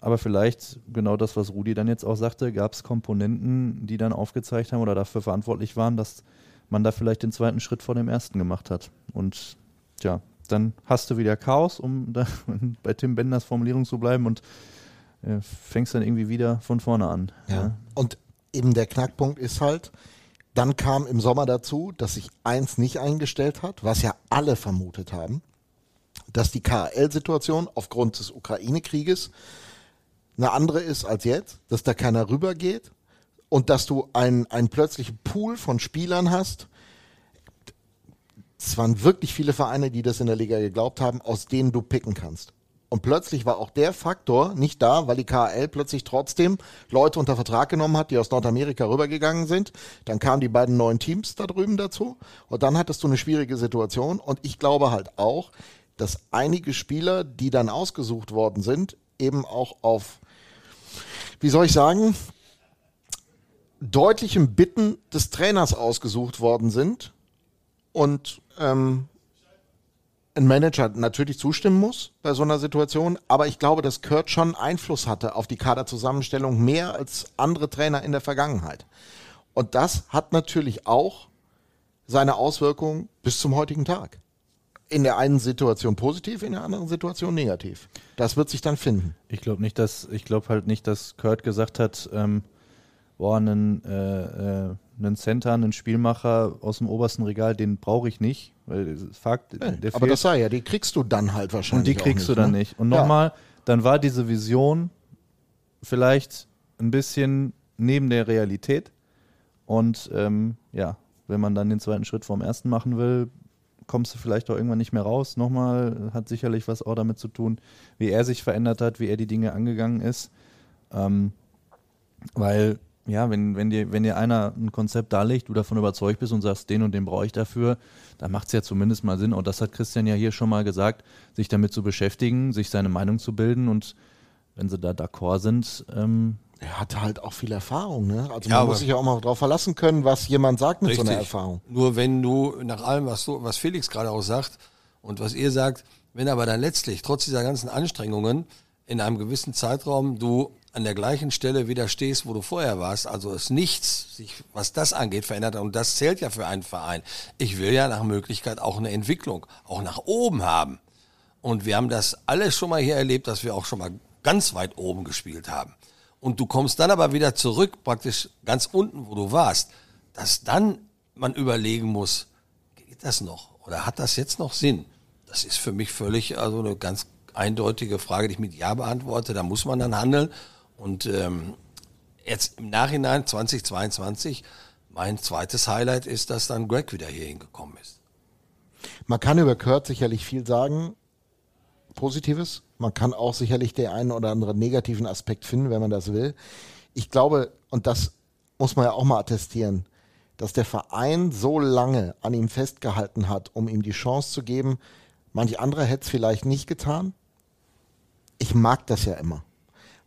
Aber vielleicht genau das, was Rudi dann jetzt auch sagte, gab es Komponenten, die dann aufgezeigt haben oder dafür verantwortlich waren, dass man da vielleicht den zweiten Schritt vor dem ersten gemacht hat. Und ja, dann hast du wieder Chaos, um da bei Tim Benders Formulierung zu bleiben und äh, fängst dann irgendwie wieder von vorne an. Ja. ja. Und eben der Knackpunkt ist halt, dann kam im Sommer dazu, dass sich eins nicht eingestellt hat, was ja alle vermutet haben, dass die KL-Situation aufgrund des Ukraine-Krieges eine andere ist als jetzt, dass da keiner rübergeht und dass du einen, einen plötzlichen Pool von Spielern hast. Es waren wirklich viele Vereine, die das in der Liga geglaubt haben, aus denen du picken kannst. Und plötzlich war auch der Faktor nicht da, weil die KL plötzlich trotzdem Leute unter Vertrag genommen hat, die aus Nordamerika rübergegangen sind. Dann kamen die beiden neuen Teams da drüben dazu. Und dann hattest du eine schwierige Situation. Und ich glaube halt auch, dass einige Spieler, die dann ausgesucht worden sind, eben auch auf, wie soll ich sagen, deutlichem Bitten des Trainers ausgesucht worden sind. Und ähm, ein Manager natürlich zustimmen muss bei so einer Situation, aber ich glaube, dass Kurt schon Einfluss hatte auf die Kaderzusammenstellung mehr als andere Trainer in der Vergangenheit. Und das hat natürlich auch seine Auswirkungen bis zum heutigen Tag. In der einen Situation positiv, in der anderen Situation negativ. Das wird sich dann finden. Ich glaube nicht, dass ich glaube halt nicht, dass Kurt gesagt hat, ähm, boah, einen, äh, äh, einen Center, einen Spielmacher aus dem obersten Regal, den brauche ich nicht. Weil Fakt, der aber fehlt. das sei ja, die kriegst du dann halt wahrscheinlich. Und die kriegst du nicht, dann ne? nicht. Und Ja. nochmal, dann war diese Vision vielleicht ein bisschen neben der Realität. Und ähm, ja, wenn man dann den zweiten Schritt vom ersten machen will, kommst du vielleicht auch irgendwann nicht mehr raus. Nochmal, hat sicherlich was auch damit zu tun, wie er sich verändert hat, wie er die Dinge angegangen ist. Ähm, weil, ja, wenn, wenn, dir, wenn dir einer ein Konzept darlegt, du davon überzeugt bist und sagst, den und den brauche ich dafür, dann macht es ja zumindest mal Sinn. Und das hat Christian ja hier schon mal gesagt, sich damit zu beschäftigen, sich seine Meinung zu bilden und wenn sie da d'accord sind, ähm, Er hatte halt auch viel Erfahrung, ne? Also Ja, man muss sich ja auch mal darauf verlassen können, was jemand sagt mit so einer Richtig. Erfahrung. Nur wenn du nach allem, was, du, was Felix gerade auch sagt und was ihr sagt, wenn aber dann letztlich trotz dieser ganzen Anstrengungen in einem gewissen Zeitraum du an der gleichen Stelle wieder stehst, wo du vorher warst, also es nichts sich, was das angeht, verändert und das zählt ja für einen Verein. Ich will ja nach Möglichkeit auch eine Entwicklung, auch nach oben haben. Und wir haben das alles schon mal hier erlebt, dass wir auch schon mal ganz weit oben gespielt haben. Und du kommst dann aber wieder zurück, praktisch ganz unten, wo du warst, dass dann man überlegen muss, geht das noch? Oder hat das jetzt noch Sinn? Das ist für mich völlig also eine ganz eindeutige Frage, die ich mit Ja beantworte. Da muss man dann handeln. Und ähm, jetzt im Nachhinein 2022, mein zweites Highlight ist, dass dann Greg wieder hier hingekommen ist. Man kann über Kurt sicherlich viel sagen, Positives. Man kann auch sicherlich den einen oder anderen negativen Aspekt finden, wenn man das will. Ich glaube, und das muss man ja auch mal attestieren, dass der Verein so lange an ihm festgehalten hat, um ihm die Chance zu geben. Manch anderer hätte es vielleicht nicht getan. Ich mag das ja immer.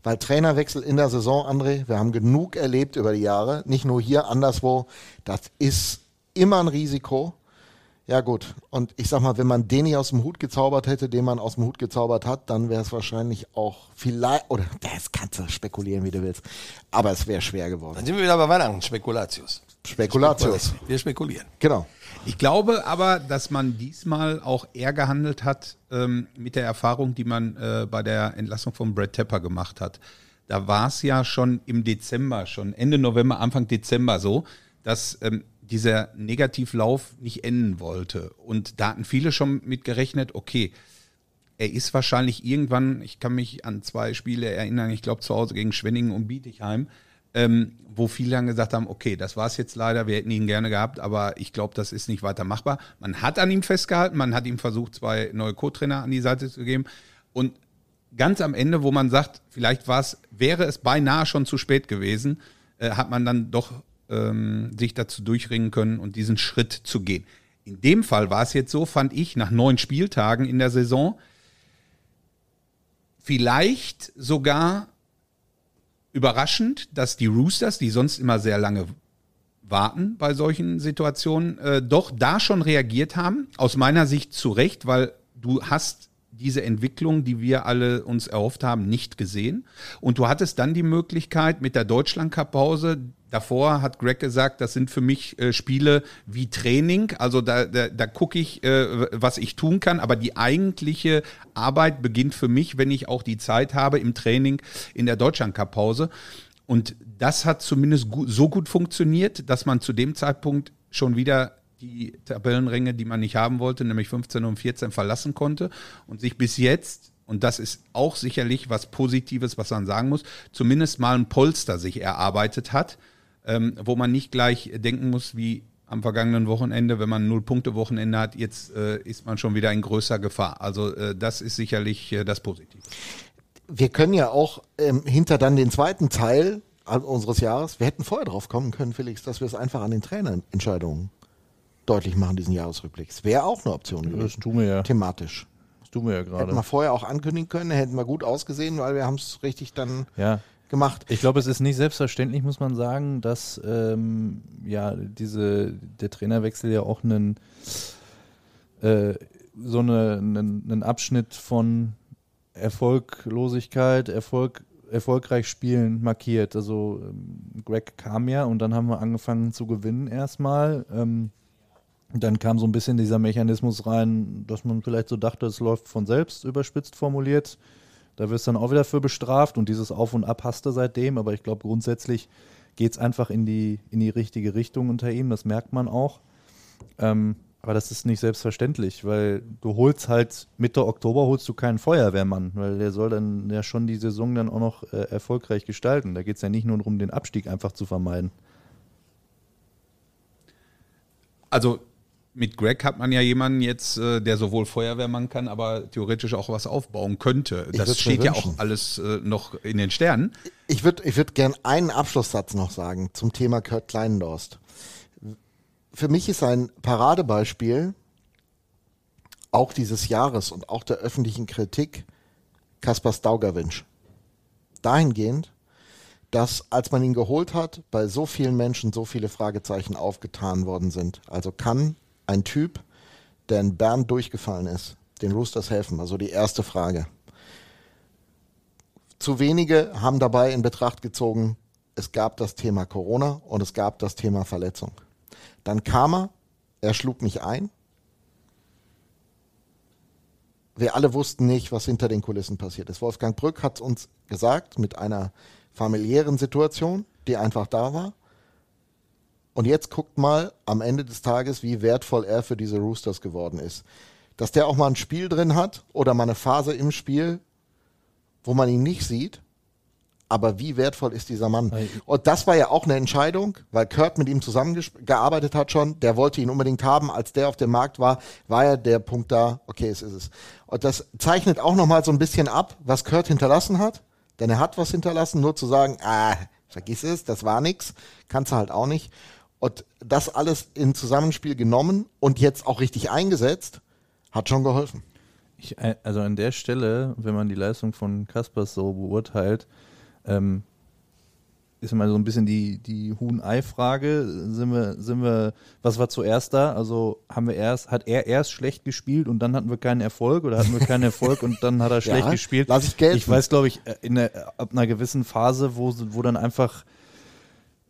Weil Trainerwechsel in der Saison, André, wir haben genug erlebt über die Jahre, nicht nur hier, anderswo. Das ist immer ein Risiko. Ja gut, und ich sag mal, wenn man den nicht aus dem Hut gezaubert hätte, den man aus dem Hut gezaubert hat, dann wäre es wahrscheinlich auch vielleicht, oder das kannst du spekulieren, wie du willst, aber es wäre schwer Dann geworden. sind wir wieder bei Weihnachten, Spekulatius. Spekulatius, Wir spekulieren. genau. Ich glaube aber, dass man diesmal auch eher gehandelt hat ähm, mit der Erfahrung, die man äh, bei der Entlassung von Brad Tepper gemacht hat. Da war es ja schon im Dezember, schon Ende November, Anfang Dezember so, dass ähm, dieser Negativlauf nicht enden wollte. Und da hatten viele schon mit gerechnet, okay, er ist wahrscheinlich irgendwann, ich kann mich an zwei Spiele erinnern, ich glaube zu Hause gegen Schwenningen und Bietigheim, ähm, wo viele dann gesagt haben, okay, das war es jetzt leider, wir hätten ihn gerne gehabt, aber ich glaube, das ist nicht weiter machbar. Man hat an ihm festgehalten, man hat ihm versucht, zwei neue Co-Trainer an die Seite zu geben und ganz am Ende, wo man sagt, vielleicht wäre es beinahe schon zu spät gewesen, äh, hat man dann doch ähm, sich dazu durchringen können und diesen Schritt zu gehen. In dem Fall war es jetzt so, fand ich, nach neun Spieltagen in der Saison, vielleicht sogar überraschend, dass die Roosters, die sonst immer sehr lange warten bei solchen Situationen, äh, doch da schon reagiert haben. Aus meiner Sicht zu Recht, weil du hast diese Entwicklung, die wir alle uns erhofft haben, nicht gesehen. Und du hattest dann die Möglichkeit mit der Deutschland-Cup-Pause, davor hat Greg gesagt, das sind für mich äh, Spiele wie Training, also da, da, da gucke ich, äh, was ich tun kann, aber die eigentliche Arbeit beginnt für mich, wenn ich auch die Zeit habe im Training in der Deutschland-Cup-Pause. Und das hat zumindest so gut funktioniert, dass man zu dem Zeitpunkt schon wieder die Tabellenränge, die man nicht haben wollte, nämlich 15 und 14 verlassen konnte und sich bis jetzt, und das ist auch sicherlich was Positives, was man sagen muss, zumindest mal ein Polster sich erarbeitet hat, ähm, wo man nicht gleich denken muss, wie am vergangenen Wochenende, wenn man Null-Punkte-Wochenende hat, jetzt äh, ist man schon wieder in größer Gefahr. Also äh, das ist sicherlich äh, das Positive. Wir können ja auch ähm, hinter dann den zweiten Teil unseres Jahres, wir hätten vorher drauf kommen können, Felix, dass wir es einfach an den Trainerentscheidungen deutlich machen, diesen Jahresrückblick. Es wäre auch eine Option das gewesen, tun wir ja. thematisch. Das tun wir ja Hätten wir gerade. vorher auch ankündigen können, hätten wir gut ausgesehen, weil wir haben es richtig dann Ja. gemacht. Ich glaube, es ist nicht selbstverständlich, muss man sagen, dass ähm, ja diese der Trainerwechsel ja auch einen äh, so eine, einen, einen Abschnitt von Erfolglosigkeit, Erfolg, erfolgreich spielen markiert. Also ähm, Greg kam ja und dann haben wir angefangen zu gewinnen erstmal. Ähm, dann kam so ein bisschen dieser Mechanismus rein, dass man vielleicht so dachte, es läuft von selbst, überspitzt formuliert. Da wirst du dann auch wieder für bestraft und dieses Auf und Ab hast du seitdem, aber ich glaube grundsätzlich geht es einfach in die, in die richtige Richtung unter ihm, das merkt man auch. Ähm, aber das ist nicht selbstverständlich, weil du holst halt Mitte Oktober holst du keinen Feuerwehrmann, weil der soll dann ja schon die Saison dann auch noch äh, erfolgreich gestalten. Da geht es ja nicht nur darum, den Abstieg einfach zu vermeiden. Also mit Greg hat man ja jemanden jetzt, äh, der sowohl Feuerwehrmann kann, aber theoretisch auch was aufbauen könnte. Ich Das steht ja auch alles äh, noch in den Sternen. Ich würde ich würd gern einen Abschlusssatz noch sagen zum Thema Kurt Kleinendorst. Für mich ist ein Paradebeispiel auch dieses Jahres und auch der öffentlichen Kritik Kaspar Staugerwinsch. Dahingehend, dass als man ihn geholt hat, bei so vielen Menschen so viele Fragezeichen aufgetan worden sind. Also kann ein Typ, der in Bern durchgefallen ist, den Roosters helfen? Also die erste Frage. Zu wenige haben dabei in Betracht gezogen, es gab das Thema Corona und es gab das Thema Verletzung. Dann kam er, er schlug mich ein. Wir alle wussten nicht, was hinter den Kulissen passiert ist. Wolfgang Brück hat uns gesagt, mit einer familiären Situation, die einfach da war. Und jetzt guckt mal am Ende des Tages, wie wertvoll er für diese Roosters geworden ist. Dass der auch mal ein Spiel drin hat oder mal eine Phase im Spiel, wo man ihn nicht sieht. Aber wie wertvoll ist dieser Mann? Und das war ja auch eine Entscheidung, weil Kurt mit ihm zusammengearbeitet hat schon. Der wollte ihn unbedingt haben. Als der auf dem Markt war, war ja der Punkt da, okay, es ist es. Und das zeichnet auch nochmal so ein bisschen ab, was Kurt hinterlassen hat. Denn er hat was hinterlassen, nur zu sagen, ah, vergiss es, das war nix, kannst du halt auch nicht. Und das alles in Zusammenspiel genommen und jetzt auch richtig eingesetzt, hat schon geholfen. Ich, äh, also an der Stelle, wenn man die Leistung von Kaspers so beurteilt, ähm, ist immer so ein bisschen die, die Huhn-Ei-Frage. Sind wir, sind wir, was war zuerst da? Also haben wir erst, hat er erst schlecht gespielt und dann hatten wir keinen Erfolg oder hatten wir keinen Erfolg und dann hat er schlecht Ja, gespielt? lass ich. Ich weiß, glaube ich, äh, in der, ab einer gewissen Phase, wo, wo dann einfach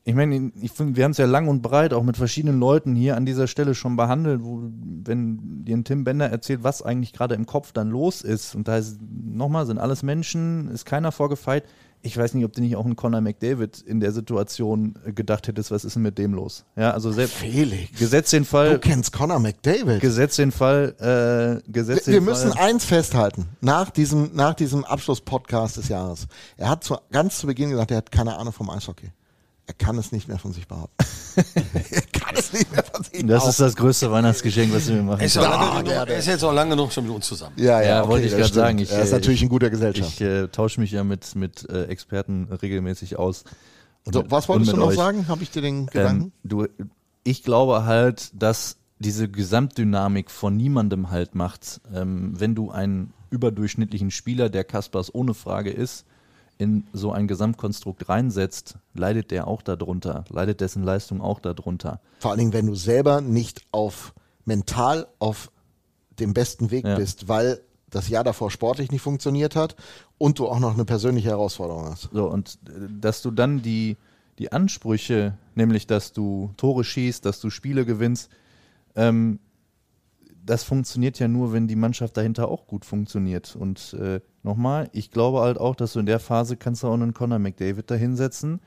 ich meine, ich finde, wir haben es ja lang und breit auch mit verschiedenen Leuten hier an dieser Stelle schon behandelt, wo, wenn dir ein Tim Bender erzählt, was eigentlich gerade im Kopf dann los ist, und da ist, nochmal, sind alles Menschen, ist keiner vorgefeit. Ich weiß nicht, ob du nicht auch einen Conor McDavid in der Situation äh, gedacht hättest, was ist denn mit dem los? Ja, also selbst, Felix. gesetz den Du Fall, kennst Conor McDavid. gesetz den Fall, äh, gesetz Wir den müssen Fall. eins festhalten, nach diesem, nach diesem Abschluss-Podcast des Jahres. Er hat zu, ganz zu Beginn gesagt, er hat keine Ahnung vom Eishockey. Er kann es nicht mehr von sich behaupten. er kann es nicht mehr von sich behaupten. Das ist das größte Weihnachtsgeschenk, was wir machen. Er ist, genug, er jetzt auch lange genug schon mit uns zusammen. ja, ja, Ja, okay, wollte ich gerade sagen. Ich, er ist äh, natürlich in guter Gesellschaft. Ich äh, tausche mich ja mit, mit äh, Experten regelmäßig aus. Und so, mit- was wolltest du noch euch. sagen? Habe ich dir den Gedanken? Ähm, du, ich glaube halt, dass diese Gesamtdynamik von niemandem halt macht, ähm, wenn du einen überdurchschnittlichen Spieler, der Kaspers ohne Frage ist, in so ein Gesamtkonstrukt reinsetzt, leidet der auch darunter, leidet dessen Leistung auch darunter. Vor allen Dingen, wenn du selber nicht auf mental auf dem besten Weg Ja. bist, weil das Jahr davor sportlich nicht funktioniert hat und du auch noch eine persönliche Herausforderung hast. So, und äh, dass du dann die, die Ansprüche, nämlich dass du Tore schießt, dass du Spiele gewinnst, ähm, das funktioniert ja nur, wenn die Mannschaft dahinter auch gut funktioniert. Und äh, nochmal, ich glaube halt auch, dass du in der Phase kannst du auch einen Conor McDavid da hinsetzen.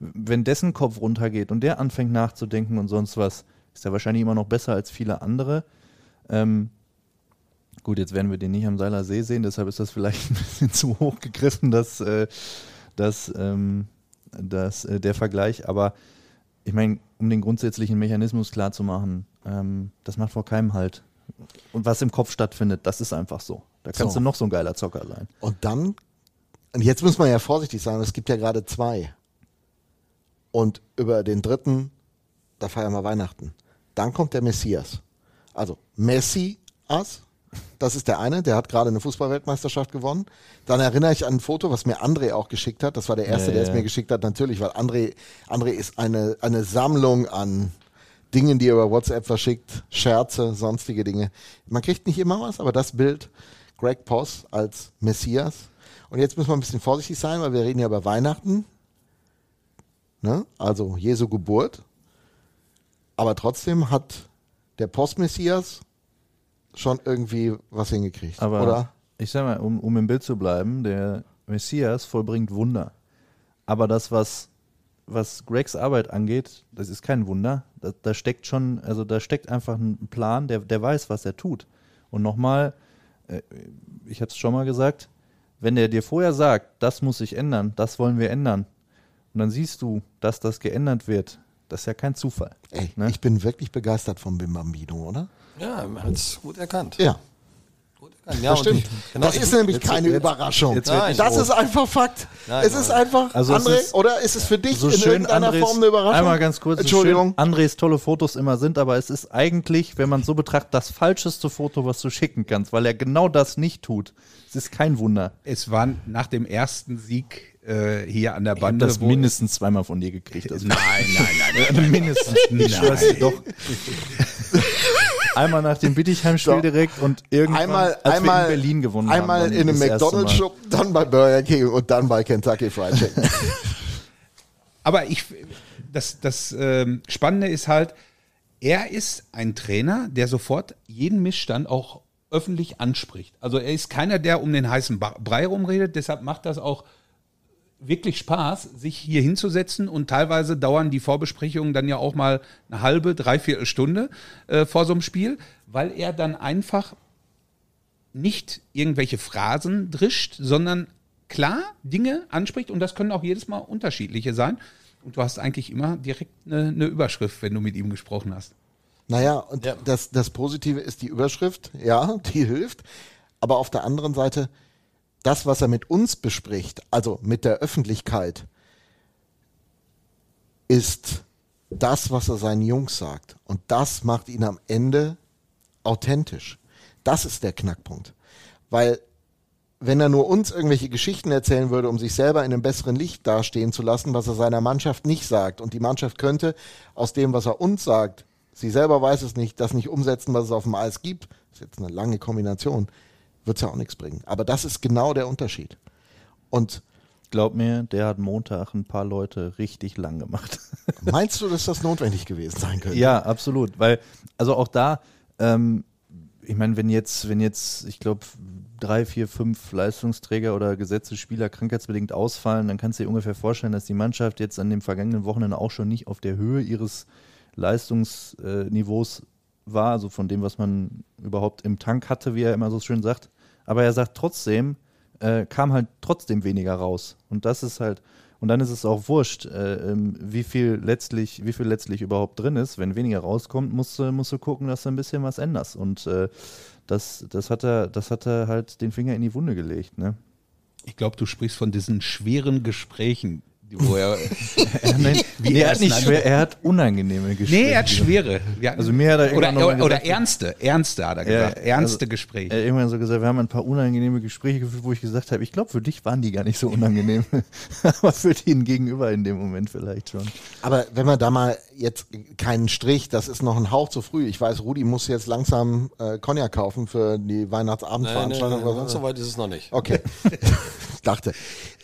Wenn dessen Kopf runtergeht und der anfängt nachzudenken und sonst was, ist er wahrscheinlich immer noch besser als viele andere. Ähm, gut, jetzt werden wir den nicht am Seiler See sehen, deshalb ist das vielleicht ein bisschen zu hoch gegriffen, dass, äh, dass, ähm, dass äh, der Vergleich. Aber ich meine, um den grundsätzlichen Mechanismus klar zu machen, ähm, das macht vor keinem Halt. Und was im Kopf stattfindet, das ist einfach so. Da kannst So. du noch so ein geiler Zocker sein. Und dann, und jetzt muss man ja vorsichtig sein, es gibt ja gerade zwei. Und über den dritten, da feiern wir Weihnachten. Dann kommt der Messias. Also Messias, das ist der eine, der hat gerade eine Fußballweltmeisterschaft gewonnen. Dann erinnere ich an ein Foto, was mir André auch geschickt hat. Das war der erste, Ja, der ja. es mir geschickt hat, natürlich, weil André, André ist eine, eine Sammlung an Dingen, die er über WhatsApp verschickt, Scherze, sonstige Dinge. Man kriegt nicht immer was, aber das Bild, Greg Poss als Messias. Und jetzt müssen wir ein bisschen vorsichtig sein, weil wir reden ja über Weihnachten. Ne? Also Jesu Geburt. Aber trotzdem hat der Post-Messias schon irgendwie was hingekriegt, Aber oder? ich sag mal, um, um im Bild zu bleiben, der Messias vollbringt Wunder. Aber das, was was Gregs Arbeit angeht, das ist kein Wunder. Da, da steckt schon, also da steckt einfach ein Plan, der, der weiß, was er tut. Und nochmal, äh, ich hatte es schon mal gesagt, wenn der dir vorher sagt, das muss sich ändern, das wollen wir ändern, und dann siehst du, dass das geändert wird, das ist ja kein Zufall. Ey, ne? ich bin wirklich begeistert vom Bim Bambino, oder? Ja, man hat es gut erkannt. Ja. Erkannt. Das stimmt. genau, das ich- ist nämlich jetzt- keine jetzt- Überraschung. jetzt nicht das ist einfach Fakt. Nein, es ist nein. einfach, Also André, ist- oder ist es für dich so in schön irgendeiner Andres, Form eine Überraschung? Einmal ganz kurz. so Entschuldigung. Schön Andres tolle Fotos immer sind, aber es ist eigentlich, wenn man so betrachtet, das falscheste Foto, was du schicken kannst, weil er genau das nicht tut. Es ist kein Wunder. Es war nach dem ersten Sieg äh, hier an der Ich Bande. das wo- mindestens zweimal von dir gekriegt. Also Nein, nein, nein. nein. mindestens. Ich schwör's dir doch. Einmal nach dem Bittigheim-Spiel So. direkt und irgendwann, Einmal, als einmal wir in Berlin gewonnen einmal haben. dann in einem. McDonalds-Shop, dann bei Burger King und dann bei Kentucky Fried Chicken. Aber ich, das, das ähm, Spannende ist halt, er ist ein Trainer, der sofort jeden Missstand auch öffentlich anspricht. Also er ist keiner, der um den heißen Brei rumredet, deshalb macht das auch wirklich Spaß, sich hier hinzusetzen und teilweise dauern die Vorbesprechungen dann ja auch mal eine halbe, dreiviertel Stunde äh, vor so einem Spiel, weil er dann einfach nicht irgendwelche Phrasen drischt, sondern klar Dinge anspricht und das können auch jedes Mal unterschiedliche sein. Und du hast eigentlich immer direkt eine, eine Überschrift, wenn du mit ihm gesprochen hast. Naja, und Ja. das, das Positive ist die Überschrift, ja, die hilft. Aber auf der anderen Seite, das, was er mit uns bespricht, also mit der Öffentlichkeit, ist das, was er seinen Jungs sagt. Und das macht ihn am Ende authentisch. Das ist der Knackpunkt. Weil wenn er nur uns irgendwelche Geschichten erzählen würde, um sich selber in einem besseren Licht dastehen zu lassen, was er seiner Mannschaft nicht sagt. Und die Mannschaft könnte aus dem, was er uns sagt, sie selber weiß es nicht, das nicht umsetzen, was es auf dem Eis gibt. Das ist jetzt eine lange Kombination, wird es ja auch nichts bringen. Aber das ist genau der Unterschied. Und Glaub mir, der hat Montag ein paar Leute richtig lang gemacht. meinst du, dass das notwendig gewesen sein könnte? Ja, absolut. Weil, also auch da, ähm, ich meine, wenn jetzt, wenn jetzt, ich glaube, drei, vier, fünf Leistungsträger oder gesetzte Spieler krankheitsbedingt ausfallen, dann kannst du dir ungefähr vorstellen, dass die Mannschaft jetzt an dem vergangenen Wochenende auch schon nicht auf der Höhe ihres Leistungsniveaus war, also von dem, was man überhaupt im Tank hatte, wie er immer so schön sagt. Aber er sagt trotzdem, äh, kam halt trotzdem weniger raus. Und das ist halt, und dann ist es auch wurscht, äh, ähm, wie viel letztlich, wie viel letztlich überhaupt drin ist. Wenn weniger rauskommt, musst du, musst du gucken, dass du ein bisschen was änderst. Und äh, das, das hat er, das hat er halt den Finger in die Wunde gelegt, ne? Ich glaube, du sprichst von diesen schweren Gesprächen, wo er. Er, nein, Wie nee, er hat nicht schwer, er hat unangenehme Gespräche. nee, er hat schwere. Ja, Also mir hat er oder, irgendwann noch mal oder, oder gesagt- ernste, ernste hat er Ja, gesagt. ernste also, Gespräche. Er hat irgendwann so gesagt, wir haben ein paar unangenehme Gespräche geführt, wo ich gesagt habe, ich glaube, für dich waren die gar nicht so unangenehm. Aber für den Gegenüber in dem Moment vielleicht schon. Aber wenn man da mal jetzt keinen Strich, das ist noch ein Hauch zu früh. Ich weiß, Rudi muss jetzt langsam äh, Cognac kaufen für die Nein, nein, Weihnachtsabendveranstaltung. nein, oder nein, so. so weit ist es noch nicht. Okay, ich dachte.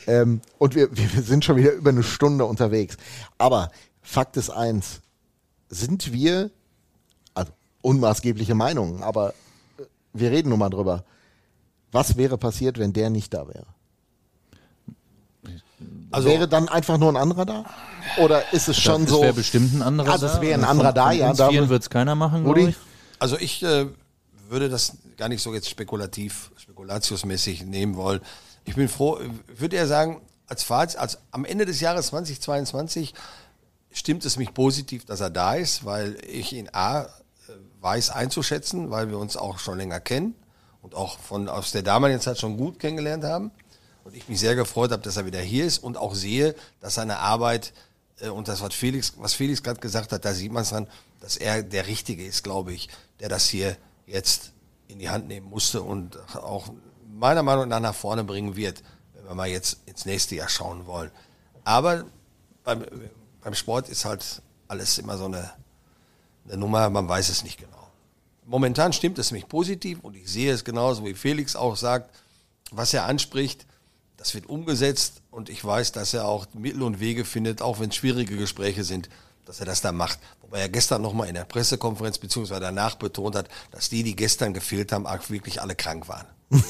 Ähm, und wir, wir sind schon wieder über eine Stunde unterwegs. Aber Fakt ist eins, sind wir, also unmaßgebliche Meinungen, aber äh, wir reden nun mal drüber. Was wäre passiert, wenn der nicht da wäre? Also, wäre dann einfach nur ein anderer da? Oder ist es schon so? wäre bestimmt ein anderer Also es da. wäre ein Von- anderer da, ja, da- wird es keiner machen, Rudi? glaube ich. also ich äh, würde das gar nicht so jetzt spekulativ, spekulatiusmäßig nehmen wollen. Ich bin froh, würde er sagen, als Fazit, als am Ende des Jahres 2022 stimmt es mich positiv, dass er da ist, weil ich ihn A äh, weiß einzuschätzen, weil wir uns auch schon länger kennen und auch von aus der damaligen Zeit schon gut kennengelernt haben. Und ich mich sehr gefreut habe, dass er wieder hier ist und auch sehe, dass seine Arbeit äh, und das, was Felix, was Felix gerade gesagt hat, da sieht man es dran, dass er der Richtige ist, glaube ich, der das hier jetzt in die Hand nehmen musste und auch meiner Meinung nach nach vorne bringen wird, wenn wir mal jetzt ins nächste Jahr schauen wollen. Aber beim, beim Sport ist halt alles immer so eine, eine Nummer, man weiß es nicht genau. Momentan stimmt es mich positiv und ich sehe es genauso, wie Felix auch sagt, was er anspricht, das wird umgesetzt und ich weiß, dass er auch Mittel und Wege findet, auch wenn es schwierige Gespräche sind, dass er das da macht. Wobei er gestern nochmal in der Pressekonferenz beziehungsweise danach betont hat, dass die, die gestern gefehlt haben, wirklich alle krank waren.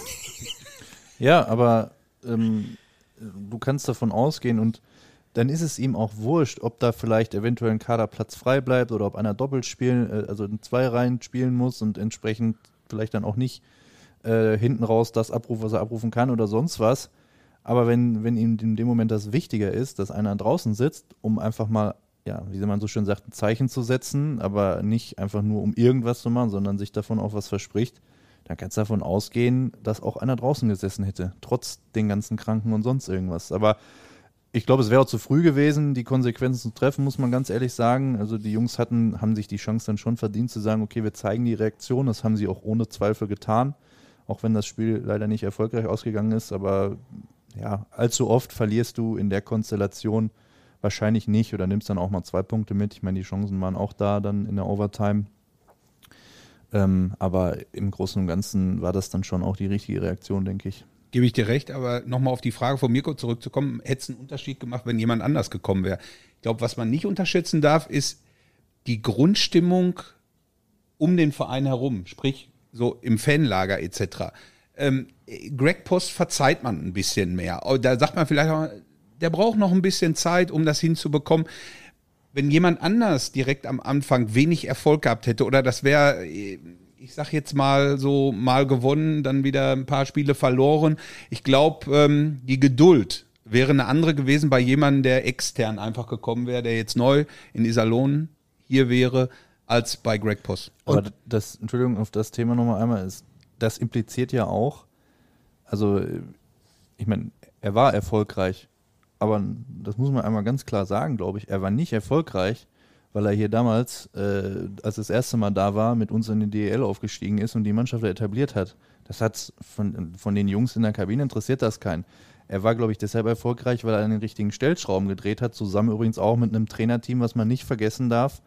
Ja, aber ähm, du kannst davon ausgehen und dann ist es ihm auch wurscht, ob da vielleicht eventuell ein Kaderplatz frei bleibt oder ob einer doppelt spielen, äh, also in zwei Reihen spielen muss und entsprechend vielleicht dann auch nicht äh, hinten raus das abruft, was er abrufen kann oder sonst was. Aber wenn, wenn ihm in dem Moment das wichtiger ist, dass einer draußen sitzt, um einfach mal, ja, wie man so schön sagt, ein Zeichen zu setzen, aber nicht einfach nur um irgendwas zu machen, sondern sich davon auch was verspricht, dann kannst du davon ausgehen, dass auch einer draußen gesessen hätte, trotz den ganzen Kranken und sonst irgendwas. Aber ich glaube, es wäre auch zu früh gewesen, die Konsequenzen zu treffen, muss man ganz ehrlich sagen. Also die Jungs hatten, haben sich die Chance dann schon verdient zu sagen, okay, wir zeigen die Reaktion. Das haben sie auch ohne Zweifel getan, auch wenn das Spiel leider nicht erfolgreich ausgegangen ist. Aber ja, allzu oft verlierst du in der Konstellation wahrscheinlich nicht oder nimmst dann auch mal zwei Punkte mit. Ich meine, die Chancen waren auch da dann in der Overtime. Ähm, aber im Großen und Ganzen war das dann schon auch die richtige Reaktion, denke ich. Gebe ich dir recht, aber nochmal auf die Frage von Mirko zurückzukommen, hätte es einen Unterschied gemacht, wenn jemand anders gekommen wäre. Ich glaube, was man nicht unterschätzen darf, ist die Grundstimmung um den Verein herum, sprich so im Fanlager etc. Ähm, Greg Post verzeiht man ein bisschen mehr. Da sagt man vielleicht auch, der braucht noch ein bisschen Zeit, um das hinzubekommen. Wenn jemand anders direkt am Anfang wenig Erfolg gehabt hätte oder das wäre ich sag jetzt mal so, mal gewonnen, dann wieder ein paar Spiele verloren. Ich glaube, ähm, die Geduld wäre eine andere gewesen bei jemandem, der extern einfach gekommen wäre, der jetzt neu in Iserlohn hier wäre, als bei Greg Poss. Aber das, Entschuldigung, auf das Thema nochmal einmal ist, das impliziert ja auch, also ich meine, er war erfolgreich, aber das muss man einmal ganz klar sagen, glaube ich, er war nicht erfolgreich, weil er hier damals, äh, als das erste Mal da war, mit uns in den DEL aufgestiegen ist und die Mannschaft etabliert hat. Das hat von, von den Jungs in der Kabine interessiert das keinen. Er war, glaube ich, deshalb erfolgreich, weil er an den richtigen Stellschrauben gedreht hat, zusammen übrigens auch mit einem Trainerteam, was man nicht vergessen darf.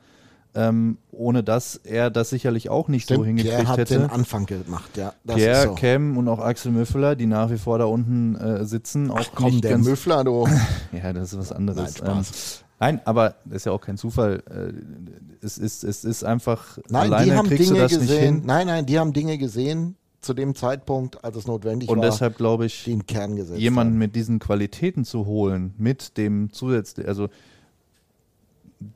Ähm, ohne dass er das sicherlich auch nicht Stimmt, so hingekriegt Pierre hat hätte. den Anfang gemacht, ja. Das Pierre, so. Cam und auch Axel Müffler, die nach wie vor da unten äh, sitzen, auch Ach komm, nicht der ganz, Müffler, du. ja, das ist was anderes. Nein, Spaß. Ähm, nein, aber das ist ja auch kein Zufall. Äh, Es ist, es ist einfach, Nein, alleine die haben kriegst Dinge du das nicht gesehen. hin. Nein, nein, die haben Dinge gesehen zu dem Zeitpunkt, als es notwendig Und war, deshalb glaube ich, jemanden haben. mit diesen Qualitäten zu holen, mit dem zusätzlichen, also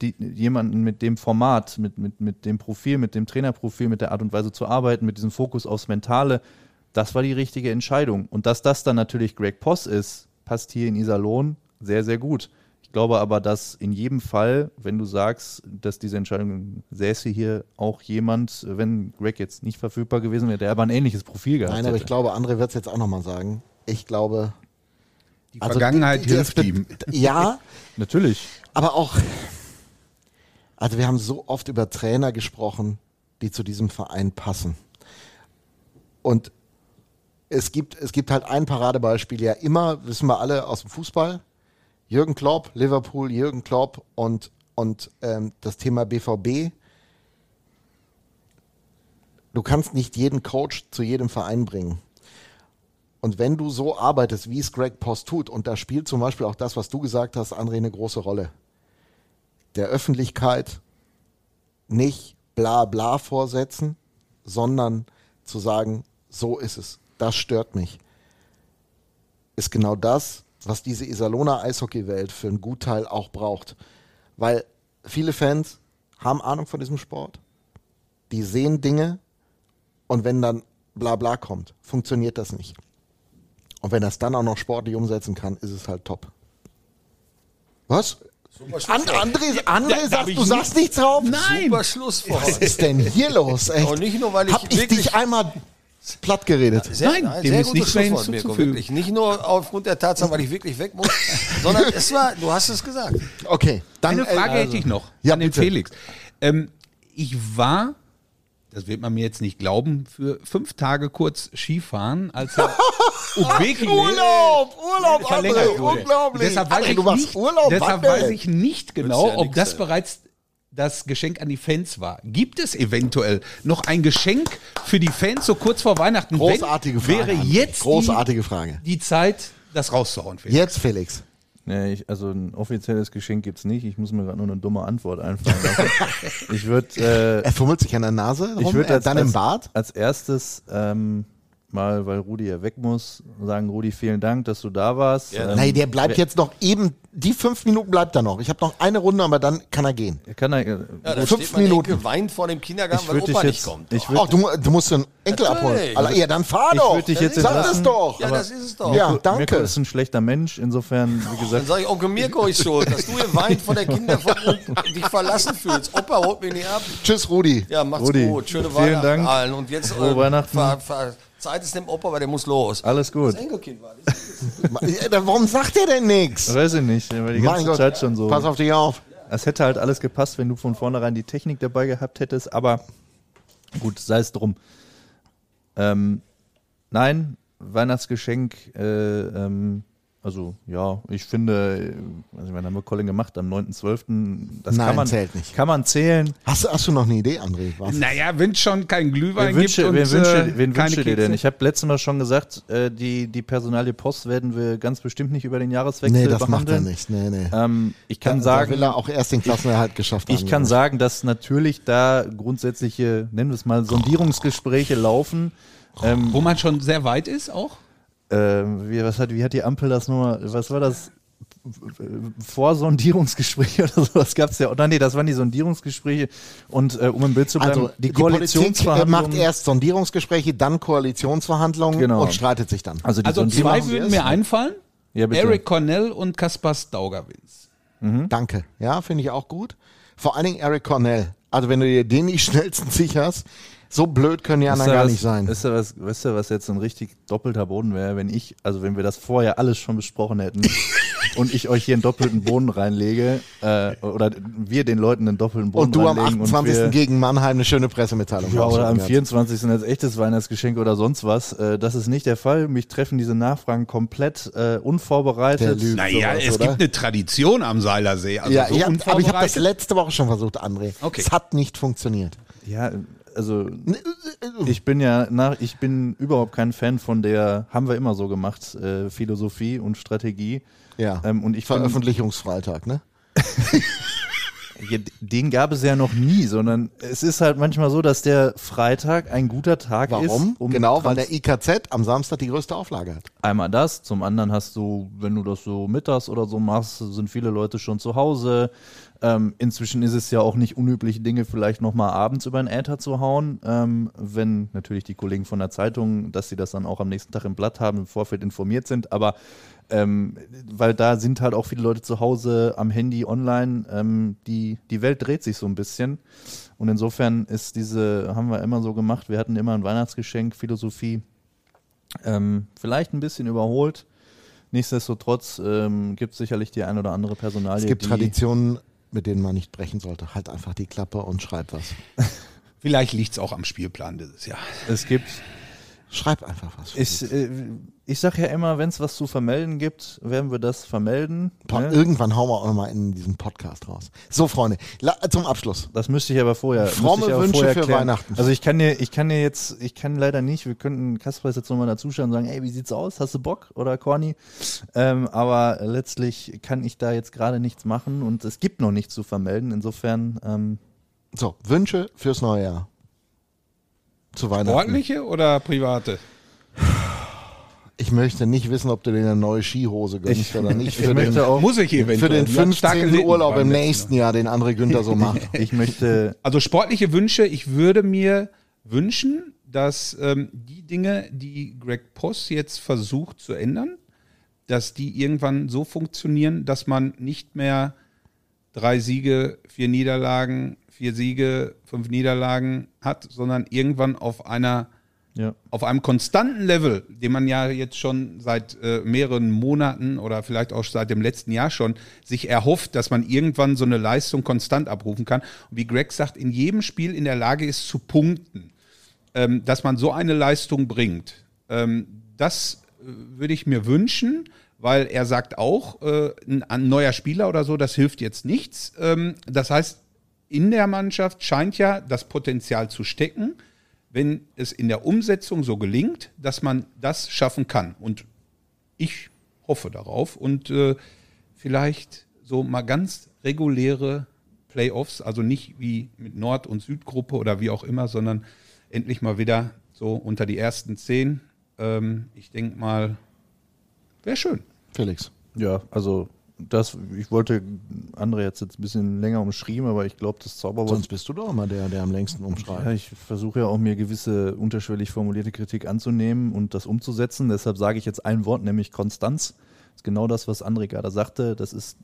die, jemanden mit dem Format, mit, mit, mit dem Profil, mit dem Trainerprofil, mit der Art und Weise zu arbeiten, mit diesem Fokus aufs Mentale, das war die richtige Entscheidung. Und dass das dann natürlich Greg Poss ist, passt hier in Iserlohn sehr, sehr gut. Ich glaube aber, dass in jedem Fall, wenn du sagst, dass diese Entscheidung säße hier auch jemand, wenn Greg jetzt nicht verfügbar gewesen wäre, der aber ein ähnliches Profil gehabt Nein, aber hätte. ich glaube, André wird es jetzt auch nochmal sagen. Ich glaube. Die also Vergangenheit die- die- hilft ihm. Ja, Natürlich. aber auch. Also, wir haben so oft über Trainer gesprochen, die zu diesem Verein passen. Und es gibt, es gibt halt ein Paradebeispiel, ja immer, wissen wir alle aus dem Fußball. Jürgen Klopp, Liverpool, Jürgen Klopp und, und ähm, das Thema BVB. Du kannst nicht jeden Coach zu jedem Verein bringen. Und wenn du so arbeitest, wie es Greg Post tut, und da spielt zum Beispiel auch das, was du gesagt hast, André, eine große Rolle. Der Öffentlichkeit nicht bla bla vorsetzen, sondern zu sagen, so ist es. Das stört mich. Ist genau das, was diese Iserlohner Eishockeywelt für einen Gutteil auch braucht. Weil viele Fans haben Ahnung von diesem Sport. Die sehen Dinge und wenn dann bla bla kommt, funktioniert das nicht. Und wenn das dann auch noch sportlich umsetzen kann, ist es halt top. Was? An, André, André sagt, du sagst nichts drauf? Super Schlusswort. Was ist denn hier los? Echt? Und nicht nur, weil ich Hab ich wirklich- dich einmal platt geredet? Sehr, Nein, nein, dem sehr ist gutes nichts mehr Schlusswort, Mirko, hinzuzufügen. wirklich. Nicht nur aufgrund der Tatsache, weil ich wirklich weg muss, sondern es war, du hast es gesagt. Okay, dann Eine Frage äh, hätte ich noch Ja, an den bitte. Felix. Ähm, ich war, das wird man mir jetzt nicht glauben, für fünf Tage kurz Skifahren, als er Ubekile Urlaub, Urlaub, André, verlängert wurde. unglaublich. Deshalb weiß André, ich nicht, Urlaub, deshalb weiß ich nicht genau, ja ob das sein. bereits das Geschenk an die Fans war. Gibt es eventuell noch ein Geschenk für die Fans so kurz vor Weihnachten? Großartige Wenn, Frage. Wäre André. jetzt Großartige Frage. die, die Zeit, das rauszuhauen. Felix. Jetzt, Felix. Nee, ich, also ein offizielles Geschenk gibt's nicht. Ich muss mir gerade nur eine dumme Antwort einfallen lassen. ich würde Er fummelt sich an der Nase ich rum, würd äh, als, dann als, im Bad. als erstes ähm, mal, weil Rudi ja weg muss, sagen, Rudi, vielen Dank, dass du da warst. Ja, Ähm, Nein, der bleibt jetzt noch eben, die fünf Minuten bleibt er noch. Ich habe noch eine Runde, aber dann kann er gehen. Kann er, Ja, da Fünf steht Minuten. Enkel weint vor dem Kindergarten, ich weil Opa dich nicht jetzt, kommt. ich Ach, du, du musst den Enkel abholen. Natürlich. Alter, ja, dann fahr Ich doch. würd dich jetzt Sag das doch. ja, das ist es doch. Ja, Mirko danke. ist ein schlechter Mensch, insofern, wie Dann gesagt, sage ich, Onkel Mirko ist schuld, dass du hier weint vor der Kinder und dich verlassen fühlst. Opa holt mich nicht ab. Tschüss, Rudi. Ja, macht's Rudi, gut. Schöne vielen Weihnachten Dank. allen. Und jetzt Frohe Weihnachten. Ver, ver, Zeit ist dem Opa, weil der muss los. alles gut. Das Enkelkind war das. Warum sagt er denn nichts? Weiß ich nicht, weil die ganze Gott, Zeit schon so. pass auf dich auf. Es hätte halt alles gepasst, wenn du von vornherein die Technik dabei gehabt hättest, aber gut, sei es drum. Ähm, nein, Weihnachtsgeschenk, äh, ähm, also ja, ich finde, also, wann haben wir Colin gemacht? Am 9.12. Das Nein, kann man, zählt nicht. Kann man zählen. Hast, du- hast du noch eine Idee, André? Was? Naja, wenn es schon kein Glühwein Wen gibt wünsche, und wen wünsche, äh, wen keine wünsche dir denn? Ich habe letztes Mal schon gesagt, äh, die, die Personalie Post werden wir ganz bestimmt nicht über den Jahreswechsel Nee, das macht er behandeln. nicht. Nee, nee. Ähm, ich kann Da- sagen, Da will er auch erst den Klassenerhalt geschafft haben. Ich kann sagen, dass natürlich da grundsätzliche, nennen wir es mal, Sondierungsgespräche laufen. Ähm, Wo man schon sehr weit ist auch. Ähm, wie, was hat, wie hat die Ampel das nur, was war das? Vorsondierungsgespräche oder so, das gab es ja. Oder nee, das waren die Sondierungsgespräche. Und äh, um im Bild zu bleiben, Also, die, die, Politik Koalitionsverhandlungen. macht erst Sondierungsgespräche, dann Koalitionsverhandlungen Genau. und streitet sich dann. also die Also zwei würden mir einfallen. Ja. Eric Cornell und Kaspar Staugerwins. Danke. Ja, finde ich auch gut. Vor allen Dingen Eric Cornell. Also wenn du dir den nicht schnellstens sicherst, so blöd können die anderen gar was, nicht sein. Ist da was, weißt du, was jetzt ein richtig doppelter Boden wäre, wenn ich, also wenn wir das vorher alles schon besprochen hätten und ich euch hier einen doppelten Boden reinlege, äh, oder wir den Leuten einen doppelten Boden Und du am reinlegen 28. und wir, gegen Mannheim eine schöne Pressemitteilung ja, oder am raussuchen 24. als echtes Weihnachtsgeschenk oder sonst was. Äh, das ist nicht der Fall. Mich treffen diese Nachfragen komplett äh, unvorbereitet. Naja, sowas, es oder? gibt eine Tradition am Seilersee. Also ja, so ich hab, aber ich habe das letzte Woche schon versucht, André. Okay. Es hat nicht funktioniert. Ja, also äh, ich bin ja nach, ich bin überhaupt kein Fan von der, haben wir immer so gemacht, äh, Philosophie und Strategie. Ja. Ähm, und ich Veröffentlichungsfreitag, ne? Den gab es ja noch nie, sondern es ist halt manchmal so, dass der Freitag ein guter Tag ist. Warum? um genau, weil der IKZ am Samstag die größte Auflage hat. Einmal das, zum anderen hast du, wenn du das so mittags oder so machst, sind viele Leute schon zu Hause. Ähm, inzwischen ist es ja auch nicht unüblich, Dinge vielleicht nochmal abends über den Äther zu hauen, ähm, wenn natürlich die Kollegen von der Zeitung, dass sie das dann auch am nächsten Tag im Blatt haben, im Vorfeld informiert sind. Aber ähm, weil da sind halt auch viele Leute zu Hause am Handy online. Ähm, die, die Welt dreht sich so ein bisschen. Und insofern ist diese, haben wir immer so gemacht, wir hatten immer ein Weihnachtsgeschenk, Philosophie, ähm, vielleicht ein bisschen überholt. Nichtsdestotrotz ähm, gibt es sicherlich die ein oder andere Personalie. Es gibt Traditionen, mit denen man nicht brechen sollte. Halt einfach die Klappe und schreib was. Vielleicht liegt es auch am Spielplan dieses Jahr. Es gibt, Schreib einfach was. ich, äh, ich sage ja immer, wenn es was zu vermelden gibt, werden wir das vermelden. Boah, ne? Irgendwann hauen wir auch nochmal in diesen Podcast raus. So, Freunde, zum Abschluss. Das müsste ich aber vorher. Fromme ich aber Wünsche vorher für klären. Weihnachten. Also ich kann dir, ich kann dir jetzt, ich kann leider nicht. Wir könnten Kasper jetzt nochmal dazuschauen und sagen, ey, wie sieht's aus? Hast du Bock oder Corny? Ähm, aber letztlich kann ich da jetzt gerade nichts machen und es gibt noch nichts zu vermelden. Insofern, ähm, So, Wünsche fürs neue Jahr. Zu Weihnachten. Sportliche oder private? Ich möchte nicht wissen, ob du dir eine neue Skihose gönnst Ich- oder nicht. ich Für den, möchte auch- Muss ich eventuell. für den Die hat starke 15. Sitten Urlaub im nächsten Jahr, den André Günther so macht. ich möchte, Also sportliche Wünsche, ich würde mir wünschen, dass ähm, die Dinge, die Greg Poss jetzt versucht zu ändern, dass die irgendwann so funktionieren, dass man nicht mehr drei Siege, vier Niederlagen, vier Siege, fünf Niederlagen hat, sondern irgendwann auf einer ja. auf einem konstanten Level, den man ja jetzt schon seit äh, mehreren Monaten oder vielleicht auch seit dem letzten Jahr schon sich erhofft, dass man irgendwann so eine Leistung konstant abrufen kann. Und wie Greg sagt, in jedem Spiel in der Lage ist zu punkten, ähm, dass man so eine Leistung bringt. Ähm, das äh, würde ich mir wünschen, weil er sagt auch, äh, ein, ein neuer Spieler oder so, das hilft jetzt nichts. Ähm, das heißt, in der Mannschaft scheint ja das Potenzial zu stecken wenn es in der Umsetzung so gelingt, dass man das schaffen kann. Und ich hoffe darauf und äh, vielleicht so mal ganz reguläre Playoffs, also nicht wie mit Nord- und Südgruppe oder wie auch immer, sondern endlich mal wieder so unter die ersten zehn Ähm, ich denke mal, wäre schön. Felix. Ja, also das, ich wollte André jetzt, jetzt ein bisschen länger umschrieben, aber ich glaube, das Zauberwort. Sonst bist du doch immer der, der am längsten umschreibt. Ja, ich versuche ja auch mir gewisse unterschwellig formulierte Kritik anzunehmen und das umzusetzen. Deshalb sage ich jetzt ein Wort, nämlich Konstanz. Das ist genau das, was André gerade sagte. Das ist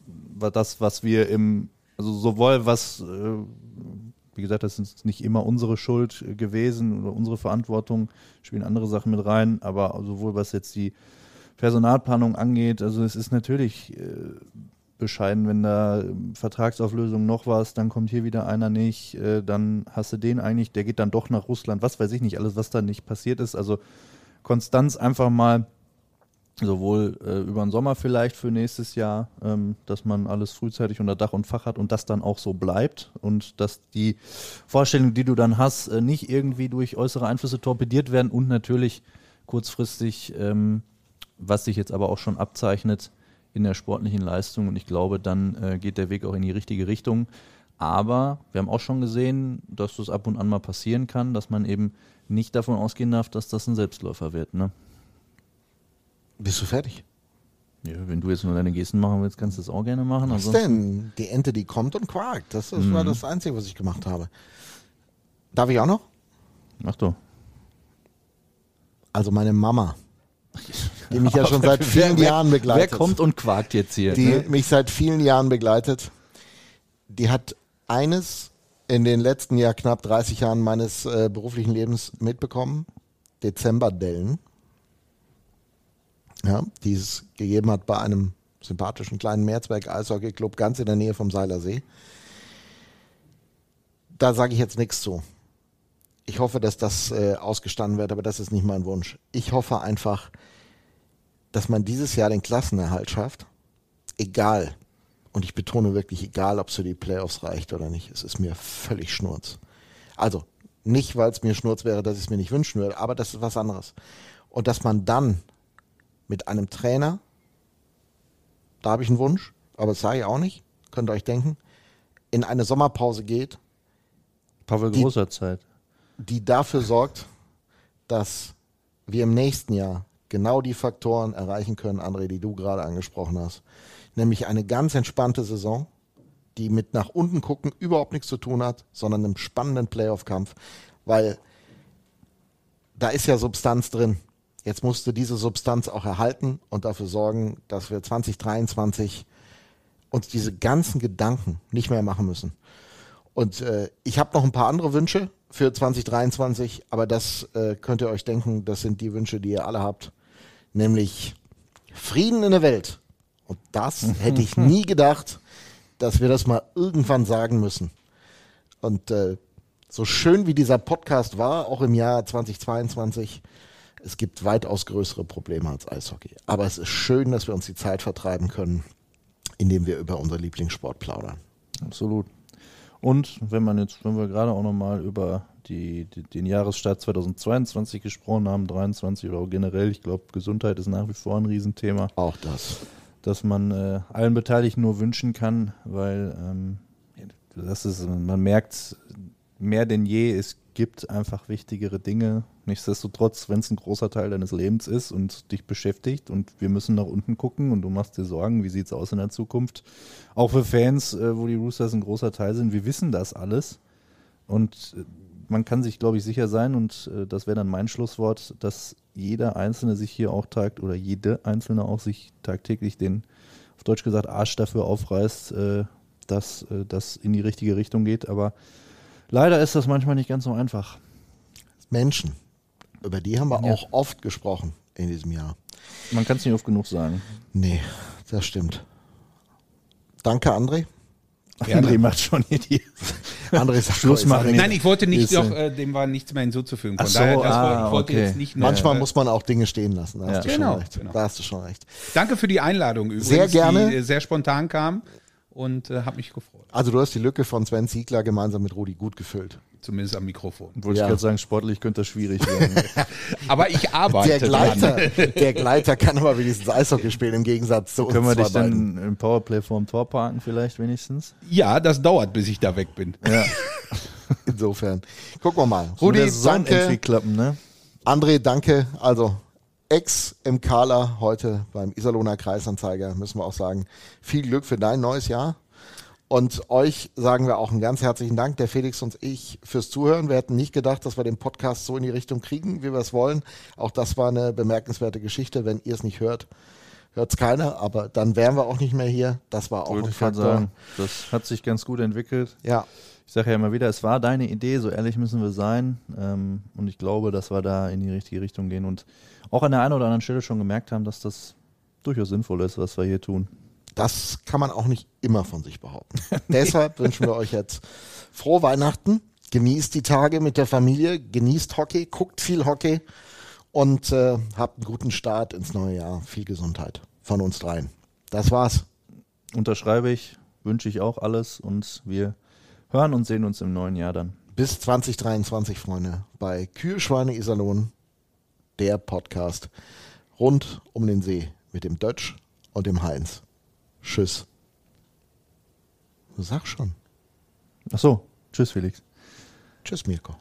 das, was wir im, also sowohl was, äh, wie gesagt, das ist nicht immer unsere Schuld gewesen oder unsere Verantwortung, spielen andere Sachen mit rein, aber sowohl was jetzt die Personalplanung angeht, also es ist natürlich äh, bescheiden, wenn da ähm, Vertragsauflösung noch was, dann kommt hier wieder einer nicht, äh, dann hast du den eigentlich, der geht dann doch nach Russland, was weiß ich nicht, alles, was da nicht passiert ist. Also Konstanz einfach mal sowohl äh, über den Sommer vielleicht für nächstes Jahr, ähm, dass man alles frühzeitig unter Dach und Fach hat und das dann auch so bleibt und dass die Vorstellungen, die du dann hast, äh, nicht irgendwie durch äußere Einflüsse torpediert werden und natürlich kurzfristig ähm, was sich jetzt aber auch schon abzeichnet in der sportlichen Leistung. Und ich glaube, dann äh, geht der Weg auch in die richtige Richtung. Aber wir haben auch schon gesehen, dass das ab und an mal passieren kann, dass man eben nicht davon ausgehen darf, dass das ein Selbstläufer wird. Ne? Bist du fertig? Ja, wenn du jetzt nur deine Gesten machen willst, kannst du das auch gerne machen. Was denn? Die Ente, die kommt und quakt. Das, das mhm. war das Einzige, was ich gemacht habe. Darf ich auch noch? Mach doch. Also meine Mama die mich ja schon seit vielen wer, Jahren begleitet. Wer kommt und quakt jetzt hier? Die ne? mich seit vielen Jahren begleitet. Die hat eines in den letzten Jahr knapp 30 Jahren meines äh, beruflichen Lebens mitbekommen. Dezemberdellen. Ja, die es gegeben hat bei einem sympathischen kleinen Mehrzweig Eishockey Club ganz in der Nähe vom Seiler See. Da sage ich jetzt nichts zu. Ich hoffe, dass das äh, ausgestanden wird, aber das ist nicht mein Wunsch. Ich hoffe einfach, dass man dieses Jahr den Klassenerhalt schafft. Egal. Und ich betone wirklich, egal, ob es für die Playoffs reicht oder nicht. Es ist mir völlig schnurz. Also, nicht, weil es mir schnurz wäre, dass ich es mir nicht wünschen würde, aber das ist was anderes. Und dass man dann mit einem Trainer, da habe ich einen Wunsch, aber das sage ich auch nicht, könnt ihr euch denken, in eine Sommerpause geht. Pavel Großer Zeit die dafür sorgt, dass wir im nächsten Jahr genau die Faktoren erreichen können, André, die du gerade angesprochen hast. Nämlich eine ganz entspannte Saison, die mit nach unten gucken überhaupt nichts zu tun hat, sondern einem spannenden Playoff-Kampf, weil da ist ja Substanz drin. Jetzt musst du diese Substanz auch erhalten und dafür sorgen, dass wir 2023 uns diese ganzen Gedanken nicht mehr machen müssen. Und äh, ich habe noch ein paar andere Wünsche für 2023, aber das äh, könnt ihr euch denken, das sind die Wünsche, die ihr alle habt, nämlich Frieden in der Welt. Und das hätte ich nie gedacht, dass wir das mal irgendwann sagen müssen. Und äh, so schön wie dieser Podcast war, auch im Jahr 2022, es gibt weitaus größere Probleme als Eishockey. Aber es ist schön, dass wir uns die Zeit vertreiben können, indem wir über unser Lieblingssport plaudern. Absolut. Und wenn man jetzt, wenn wir gerade auch nochmal über die, die, den Jahresstart 2022 gesprochen haben, 23 oder auch generell, ich glaube, Gesundheit ist nach wie vor ein Riesenthema. Auch das. Dass man äh, allen Beteiligten nur wünschen kann, weil ähm, das ist, man merkt mehr denn je, es gibt einfach wichtigere Dinge. Nichtsdestotrotz, wenn es ein großer Teil deines Lebens ist und dich beschäftigt und wir müssen nach unten gucken und du machst dir Sorgen, wie sieht es aus in der Zukunft. Auch für Fans, äh, wo die Roosters ein großer Teil sind, wir wissen das alles. Und äh, man kann sich, glaube ich, sicher sein, und äh, das wäre dann mein Schlusswort, dass jeder Einzelne sich hier auch tagt oder jede Einzelne auch sich tagtäglich den, auf Deutsch gesagt, Arsch dafür aufreißt, dass das in die richtige Richtung geht. Aber Leider ist das manchmal nicht ganz so einfach. Menschen, über die haben wir ja. auch oft gesprochen in diesem Jahr. Man kann es nicht oft genug sagen. Nee, das stimmt. Danke, André. Ja, André macht schon hier die André sagt Schluss machen. Nein, ich wollte nicht noch, äh, dem war nichts mehr hinzuzufügen. Von so, daher, das ah, ich wollte okay. jetzt nicht noch, Manchmal äh, muss man auch Dinge stehen lassen. Da, ja. hast, du genau, schon recht. Genau. da hast du schon recht. Danke für die Einladung übrigens, sehr gerne. die sehr spontan kam und äh, habe mich gefreut. Also du hast die Lücke von Sven Ziegler gemeinsam mit Rudi gut gefüllt. Zumindest am Mikrofon. Wollte ja. ich gerade sagen, sportlich könnte das schwierig werden. aber ich arbeite. Der Gleiter, der Gleiter kann aber wenigstens Eishockey spielen im Gegensatz zu uns. Können wir dich dann im Powerplay vorm Tor parken vielleicht wenigstens? Ja, das dauert, bis ich da weg bin. Ja. Insofern. Gucken wir mal. Rudi, danke. Klappen, ne? André, danke. Also Ex-MKler heute beim Iserlohner Kreisanzeiger, müssen wir auch sagen, viel Glück für dein neues Jahr. Und euch sagen wir auch einen ganz herzlichen Dank, der Felix und ich, fürs Zuhören. Wir hätten nicht gedacht, dass wir den Podcast so in die Richtung kriegen, wie wir es wollen. Auch das war eine bemerkenswerte Geschichte. Wenn ihr es nicht hört, hört es keiner. Aber dann wären wir auch nicht mehr hier. Das war auch Wollte ein Faktor. sagen. Das hat sich ganz gut entwickelt. Ja, Ich sage ja immer wieder, es war deine Idee, so ehrlich müssen wir sein. Ähm, und ich glaube, dass wir da in die richtige Richtung gehen und auch an der einen oder anderen Stelle schon gemerkt haben, dass das durchaus sinnvoll ist, was wir hier tun. Das kann man auch nicht immer von sich behaupten. Deshalb wünschen wir euch jetzt frohe Weihnachten. Genießt die Tage mit der Familie, genießt Hockey, guckt viel Hockey und äh, habt einen guten Start ins neue Jahr. Viel Gesundheit von uns dreien. Das war's. Unterschreibe ich, wünsche ich auch alles und wir hören und sehen uns im neuen Jahr dann. Bis 2023, Freunde, bei Kühe, Schweine, Iserlohn, der Podcast rund um den See mit dem Dötsch und dem Heinz. Tschüss. Sag schon. Ach so, tschüss Felix. Tschüss, Mirko.